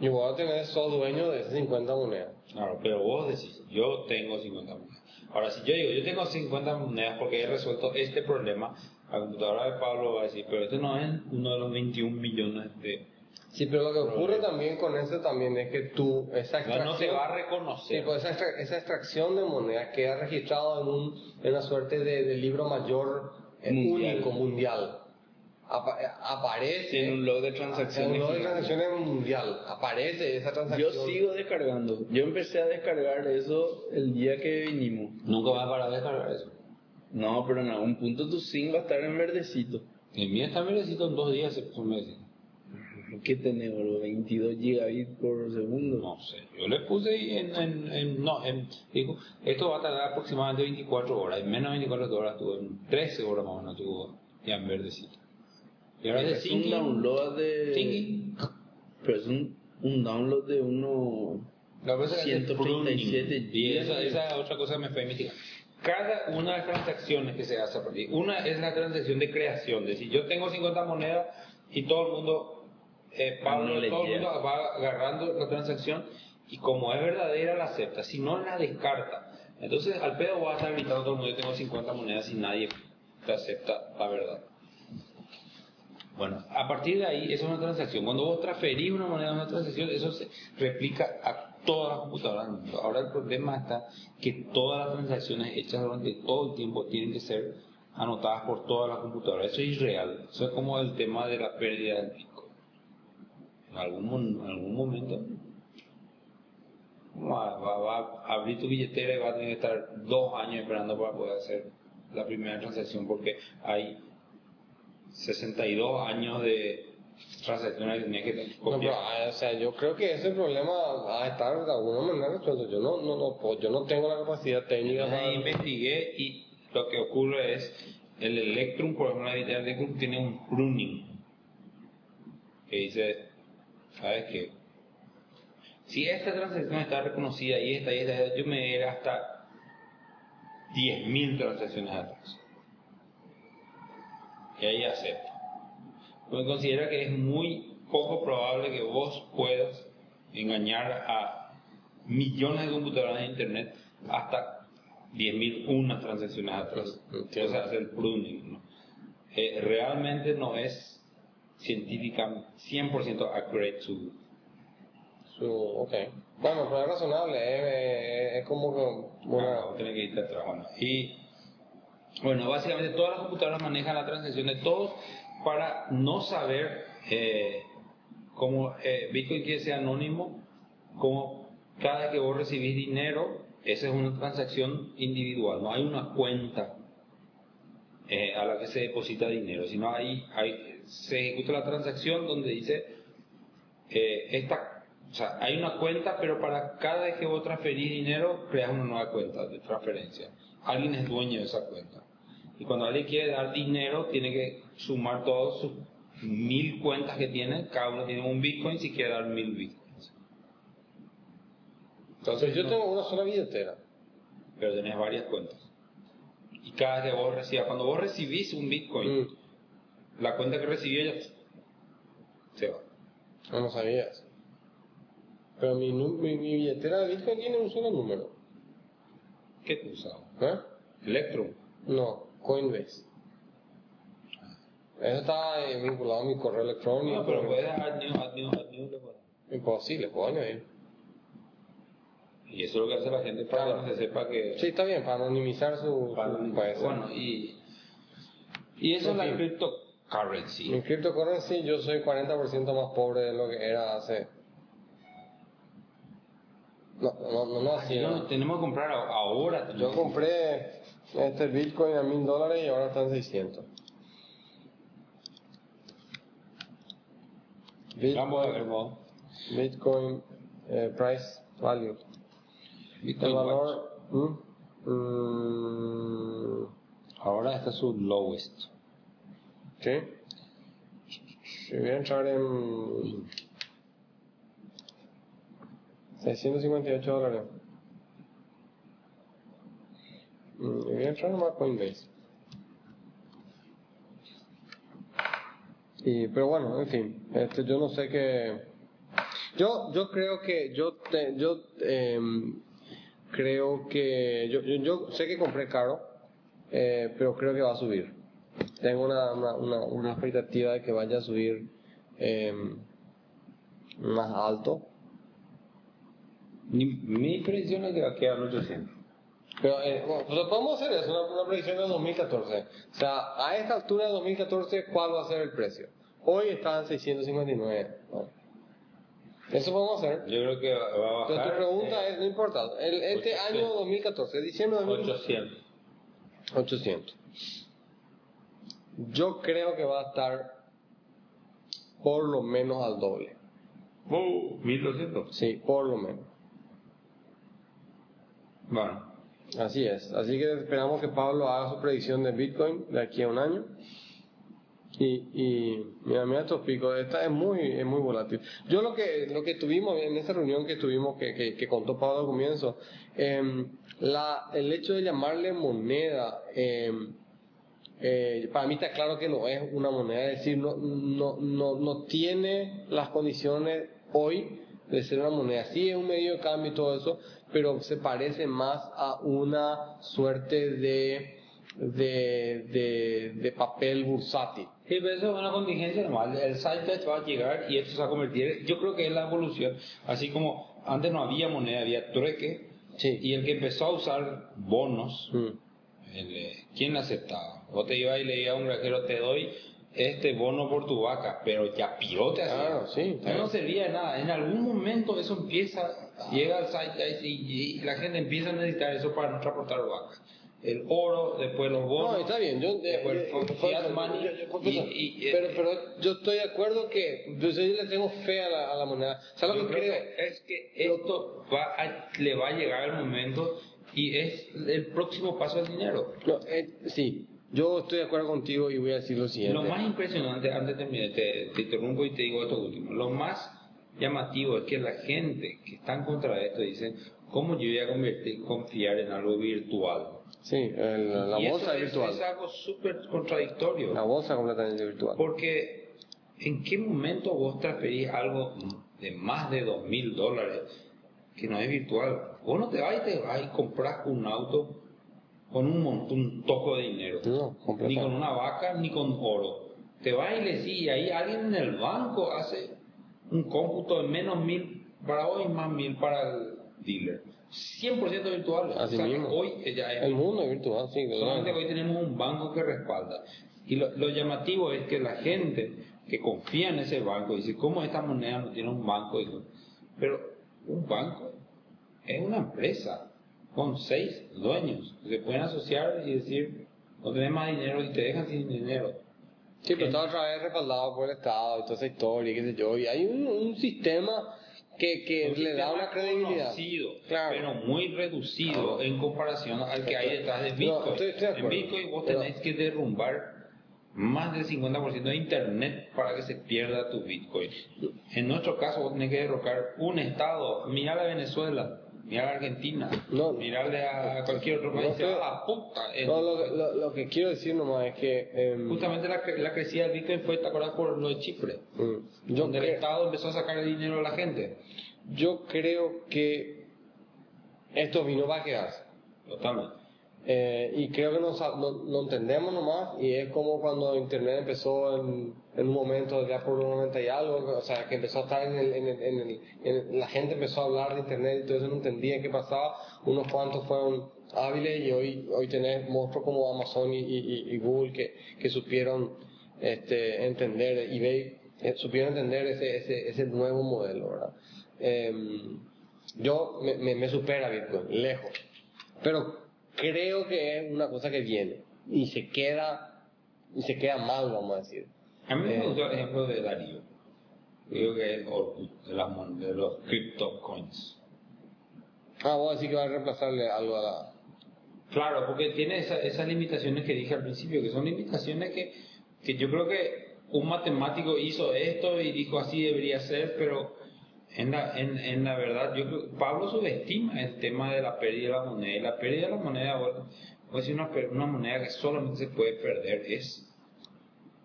Y vos tener, sos dueño de esas 50 monedas. Claro, pero vos decís, yo tengo 50 monedas. Ahora, si yo digo, yo tengo 50 monedas porque he resuelto este problema, la computadora de Pablo va a decir, pero este no es uno de los 21 millones de... Sí, pero lo que ocurre también con eso también es que tú, esa No, extracción... no te va a Sí, reconocer. pues esa, extra- esa extracción de monedas queda registrado en, un, en una suerte de, de libro mayor eh, Mundial. único, mundial. Apa- aparece Tiene un log de en transacciones. un log de transacciones mundial. Aparece esa transacción. Yo sigo descargando. Yo empecé a descargar eso el día que vinimos. Nunca vas a parar de descargar eso. No, pero en algún punto tu sim va a estar en verdecito. El mío está merecito en dos días, se puso merecito. ¿Qué tenemos? Los 22 gigabits por segundo. No sé, yo le puse en, en, en- no, en, digo, esto va a tardar aproximadamente 24 horas, en menos de 24 horas tuvo, en 13 horas más o menos tuvo ya en verdecito. Y ahora es un download de. Pero es un, un download de uno. la cosa es el 137 pruning. Y esa, esa es otra cosa me fue investigar. Cada una de las transacciones que se hace a partir, una es la transacción de creación, es decir, yo tengo 50 monedas y todo el mundo, eh, Pablo, No todo el mundo va agarrando la transacción y como es verdadera la acepta, si no la descarta. Entonces al pedo va a estar gritando todo el mundo, yo tengo 50 monedas y nadie te acepta la verdad. Bueno, a partir de ahí, eso es una transacción. Cuando vos transferís una moneda a una transacción, eso se replica a todas las computadoras. Ahora el problema está que todas las transacciones hechas durante todo el tiempo tienen que ser anotadas por todas las computadoras. Eso es irreal. Eso es como el tema de la pérdida del Bitcoin. En algún, en algún momento va- va a abrir tu billetera y va a tener que estar dos años esperando para poder hacer la primera transacción porque hay 62 años de transacciones que tenés que No, copiar. pero, ah, o sea, yo creo que ese problema va a estar de alguna manera resuelto. Yo no, no, no, yo no tengo la capacidad técnica Entonces, para... investigué y lo que ocurre es el Electrum, por ejemplo, la billetera Electrum tiene un pruning que dice, ¿sabes qué? Si esta transacción está reconocida y esta y esta, yo me voy a ir hasta 10.000 transacciones atrás. Y ahí acepto. Porque considera que es muy poco probable que vos puedas engañar a millones de computadoras de internet hasta 10.000 unas transacciones atrás. O sea, hacer pruning. ¿no? Eh, realmente no es científica 100% accurate su, Su, ok. Bueno, pero es razonable, es, es- es como que una... Ah, tenés que irte atrás, bueno. Y bueno, básicamente todas las computadoras manejan la transacción de todos para no saber eh, cómo eh, Bitcoin quiere ser anónimo, como cada vez que vos recibís dinero, esa es una transacción individual, no hay una cuenta eh, a la que se deposita dinero, sino hay, hay, se ejecuta la transacción donde dice eh, esta, o sea, hay una cuenta, pero para cada vez que vos transferís dinero, creas una nueva cuenta de transferencia. Alguien es dueño de esa cuenta. Y cuando alguien quiere dar dinero, tiene que sumar todas sus mil cuentas que tiene, cada uno tiene un Bitcoin si quiere dar mil Bitcoins. Entonces yo tengo una sola billetera. Pero tenés varias cuentas. Y cada vez que vos recibas, cuando vos recibís un Bitcoin, Mm, la cuenta que recibió ya se va. no, no sabía eso. Pero mi, mi, mi billetera de Bitcoin tiene un solo número. ¿Qué tú usabas? ¿Eh? Electrum. No, Coinbase. Eso está eh, vinculado a mi correo electrónico. No, pero puedes add new, add new, add new, le puedes. Imposible, puedo añadir. Y eso es lo que hace la gente para Claro. que no se sepa que... Sí, está bien, para anonimizar su... para- bueno, y... Y eso En es la fin. cryptocurrency. En cryptocurrency yo soy 40% más pobre de lo que era hace... No, no, no, no así. No, no. tenemos que comprar ahora. Yo compré este Bitcoin a mil dólares y ahora están 600. Vamos a ver, Bitcoin, vos. Bitcoin eh, price value. Bitcoin El valor. ¿Mm? Mm, Ahora está su lowest. ¿Qué? Si voy a entrar en 658 dólares. Mm, voy a entrar en más Coinbase. Y, pero bueno, en fin, este, yo no sé qué. Yo, yo creo que yo, te- yo em, creo que yo, yo, sé que compré caro, eh, pero creo que va a subir. Tengo una, una, una, expectativa de que vaya a subir em, más alto. Mi, mi predicción es que va a quedar en 800. Pero eh, bueno, pues podemos hacer eso, una, una predicción de 2014. O sea, a esta altura de 2014, ¿cuál va a ser el precio? Hoy está en 659. ¿no? Eso podemos hacer. Yo creo que va a Pero bajar. tu pregunta eh, es, no importa, el, este 800. año 2014, diciembre de 2014, 800. 800. Yo creo que va a estar por lo menos al doble. Uh, 1200. Sí, por lo menos. Bueno, Así es. Así que esperamos que Pablo haga su predicción de Bitcoin de aquí a un año. Y, y mira, mira estos picos, esta es muy, es muy volátil. Yo lo que, lo que tuvimos en esa reunión que tuvimos, que, que, contó Pablo al comienzo, em, la, el hecho de llamarle moneda, em, eh, para mí está claro que no es una moneda, es decir, no, no, no, no tiene las condiciones hoy de ser una moneda. Sí es un medio de cambio y todo eso, pero se parece más a una suerte de, de, de, de papel bursátil. Sí, pero eso es una contingencia normal. El side va a llegar y esto se va a convertir. Yo creo que es la evolución. Así como antes no había moneda, había trueque. Sí. Y el que empezó a usar bonos, Mm. el, eh, ¿quién aceptaba? Vos te ibas y le ibas a un granjero, te doy este bono por tu vaca, pero ya pirote así. Claro, sí, Ya no servía de nada. En algún momento eso empieza, llega al site y, y la gente empieza a necesitar eso para no transportar vacas. el oro, después los bonos. No, está bien, yo, después eh, el eh, fiat money, yo- yo- por- y- y- pero, pero yo estoy de acuerdo que yo, yo le tengo fe a la, a la moneda. ¿Sabes lo que creo creo? que es que esto va a- le va a llegar el momento y es el próximo paso del dinero. No, eh, sí, yo estoy de acuerdo contigo y voy a decir lo siguiente. Lo más impresionante, antes de terminar, te, te interrumpo y te digo esto último, lo más llamativo es que la gente que está en contra de esto dicen, ¿cómo yo voy a convertir, confiar en algo virtual? Sí, el- la y bolsa eso es virtual. es algo súper contradictorio. La bolsa completamente virtual. Porque, ¿en qué momento vos transferís algo de más de dos mil dólares que no es virtual? Vos no te vas y te vas y compras un auto con un montón, un toco de dinero. No, ni con una vaca, ni con oro. Te vas y le ahí alguien en el banco hace un cómputo de menos mil para vos y más mil para el dealer. 100% virtual. Así o sea, que mismo. hoy ya es El mundo es virtual, sí. Solamente claro. hoy tenemos un banco que respalda. Y lo, lo llamativo es que la gente que confía en ese banco dice, ¿cómo esta moneda no tiene un banco? Pero un banco es una empresa con seis dueños se pueden asociar y decir, no tenés más dinero y te dejan sin dinero. Sí, pero está otra vez respaldado por el Estado y toda esa historia, y qué sé yo. Y hay un, un sistema que, que Un le da sistema una credibilidad. conocido, Claro. pero muy reducido en comparación al que hay detrás de No, Bitcoin. estoy- estoy de en. Bitcoin vos tenés que derrumbar más del 50% de Internet para que se pierda tu Bitcoin. En nuestro caso vos tenés que derrocar un estado. Mirá a Venezuela, mirá a Argentina, No. mirarle a cualquier otro No país. se estoy- va a la puta. en- No, lo, lo, lo que quiero decir nomás es que... em, Justamente la, la crecida del Bitcoin fue, ¿te acuerdas por lo de Chipre? mm, yo, donde el creo, Estado empezó a sacar el dinero a la gente. yo creo que esto vino para quedarse. Totalmente. Eh, y creo que no, no, entendemos nomás y es como cuando internet empezó en, un momento ya por un 90 y algo o sea que empezó a estar en el, en el, en el- en la gente empezó a hablar de internet y todo eso no entendía qué pasaba. Unos cuantos fueron hábiles y hoy hoy tenés monstruos como Amazon y, Google que, que supieron este, entender eBay eh, supieron entender ese, ese, ese nuevo modelo verdad Em, yo me supera Bitcoin lejos. Pero creo que es una cosa que viene y se queda y se queda mal vamos a decir A mí Eh. me gustó el ejemplo de Darío. Digo que es Orkut, de, las de los crypto coins. ah vos decís que va a reemplazarle algo a la Claro, porque tiene esa- esas limitaciones que dije al principio, que son limitaciones que, que yo creo que un matemático hizo esto y dijo así debería ser, pero en la, en, en la verdad, yo creo Pablo subestima el tema de la pérdida de la moneda. Y la pérdida de la moneda, bueno, pues una, una moneda que solamente se puede perder es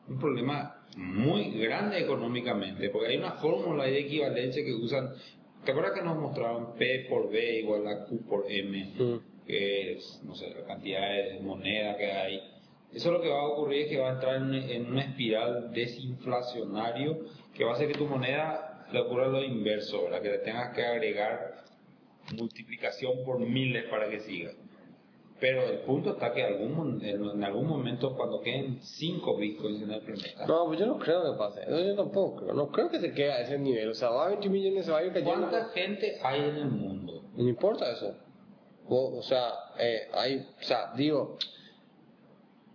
un problema muy grande económicamente, porque hay una fórmula de equivalencia que usan. ¿Te acuerdas que nos mostraron P por B igual a Q por M? Mm. que es, no sé, la cantidad de moneda que hay. Eso lo que va a ocurrir es que va a entrar en, en una espiral desinflacionario que va a hacer que tu moneda le ocurra lo inverso, ¿verdad? que le tengas que agregar multiplicación por miles para que siga. Pero el punto está que algún, en, algún momento cuando queden 5 bitcoins en el planeta, no pues yo no creo que pase eso yo tampoco creo no creo que se quede a ese nivel o sea va a 20 millones se va a ir cayendo ¿cuánta gente hay en el mundo? no importa eso o, o sea eh, hay o sea digo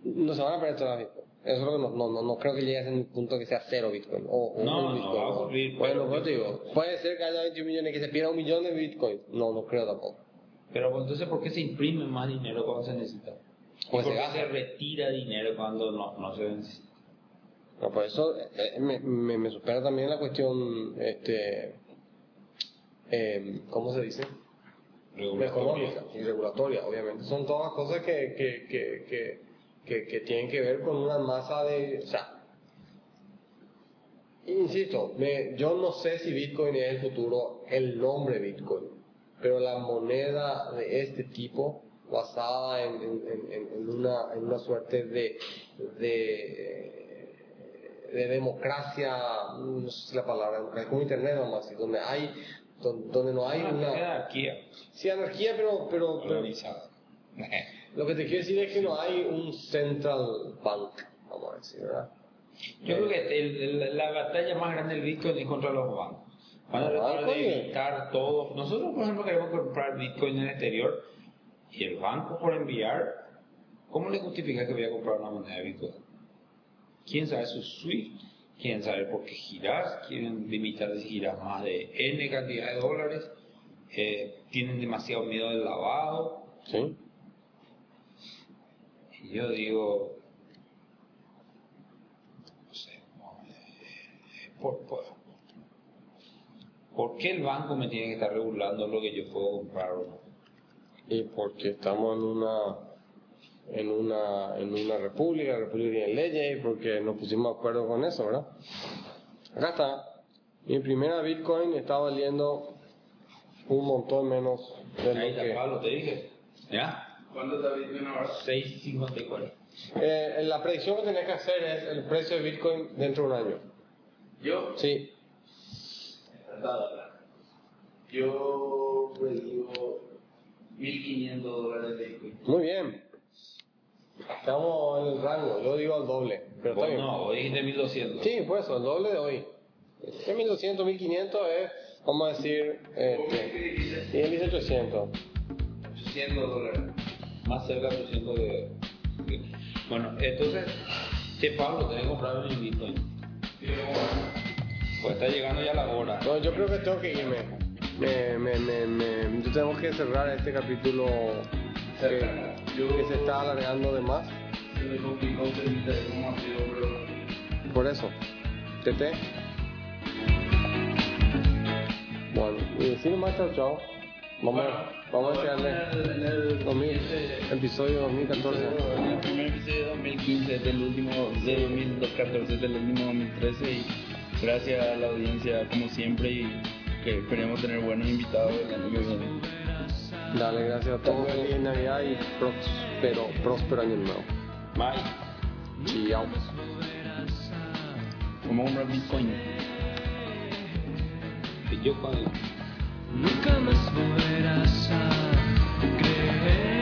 no se van a perder bitcoin eso es lo que no, no, no, no creo que llegue a ese punto que sea cero bitcoin o, o No, un no bitcoin va a bueno pues digo puede ser que haya 21 millones que se pierda un millón de bitcoin no no creo tampoco Pero pues, entonces, ¿por qué se imprime más dinero cuando se necesita? ¿Y Pues por se qué gasta. se retira dinero cuando no, no se necesita? No, por eso eh, me, me, me supera también la cuestión, este, eh, ¿cómo se dice? Económica y regulatoria, obviamente. Son todas cosas que, que, que, que, que, que tienen que ver con una masa de... O sea, insisto, me, yo no sé si Bitcoin es el futuro, el nombre Bitcoin, pero la moneda de este tipo, basada en, en, en- en una, en una suerte de, de, de democracia, no sé si la palabra, democracia, como Internet nomás, donde hay, don- donde no hay Una una... anarquía Sí, anarquía, pero, pero, pero. lo que te quiero decir es que no hay un central bank, vamos a decir, ¿verdad? Yo creo que el- el- la batalla más grande del Bitcoin es contra los bancos. Van a tratar de ¿eh? evitar todo. Nosotros, por ejemplo, queremos comprar Bitcoin en el exterior y el banco por enviar ¿Cómo le justifica que voy a comprar una moneda virtual? ¿Quién sabe su SWIFT? ¿Quieren saber por qué giras? ¿Quieren limitar si giras más de N cantidad de dólares? Eh, ¿Tienen demasiado miedo del lavado? Sí. Y yo digo, no sé, por, por, ¿por qué el banco me tiene que estar regulando lo que yo puedo comprar o no? Y porque estamos en una en una en una república, la república tiene leyes y porque nos pusimos de acuerdo con eso, ¿verdad? Acá está. Mi primera Bitcoin está valiendo un montón menos de Ahí lo está que... Pablo, te dije. ¿Ya? ¿Cuánto está Bitcoin ahora? 6.54. Eh, la predicción que tenés que hacer es el precio de Bitcoin dentro de un año. Yo, Sí. yo digo 1.500 dólares de Bitcoin. Muy bien. Estamos en el rango. Yo digo al doble. Pero bien. no, hoy dijiste 1.200. Sí, pues el doble de hoy. ¿Qué 1200, 1500 es, vamos a decir, este, y él dice 800. 800 dólares. Más cerca de 800 de... Bueno, entonces, che Pablo, tenés que comprar un Bitcoin. Pues está llegando ya la hora. No, yo creo que tengo que irme. Me, me, me, me- yo tengo que cerrar este capítulo que, Yo- que se está alargando de más. Se me complicó cómo ha sido, pero... Por eso. Tete. Bueno, y decir más chao chao. Vamos, vamos a el, en el 2000, siguiente- episodio 2014. En el primer episodio de 2015, del último, de 2014, del último 2013 y gracias a la audiencia como siempre y que esperemos tener buenos invitados el año que viene. Dale, gracias a todos. Feliz Navidad y próspero, próspero año nuevo. Bye. Chao. Vamos a comprar Bitcoin. El... Nunca más volverás a creer.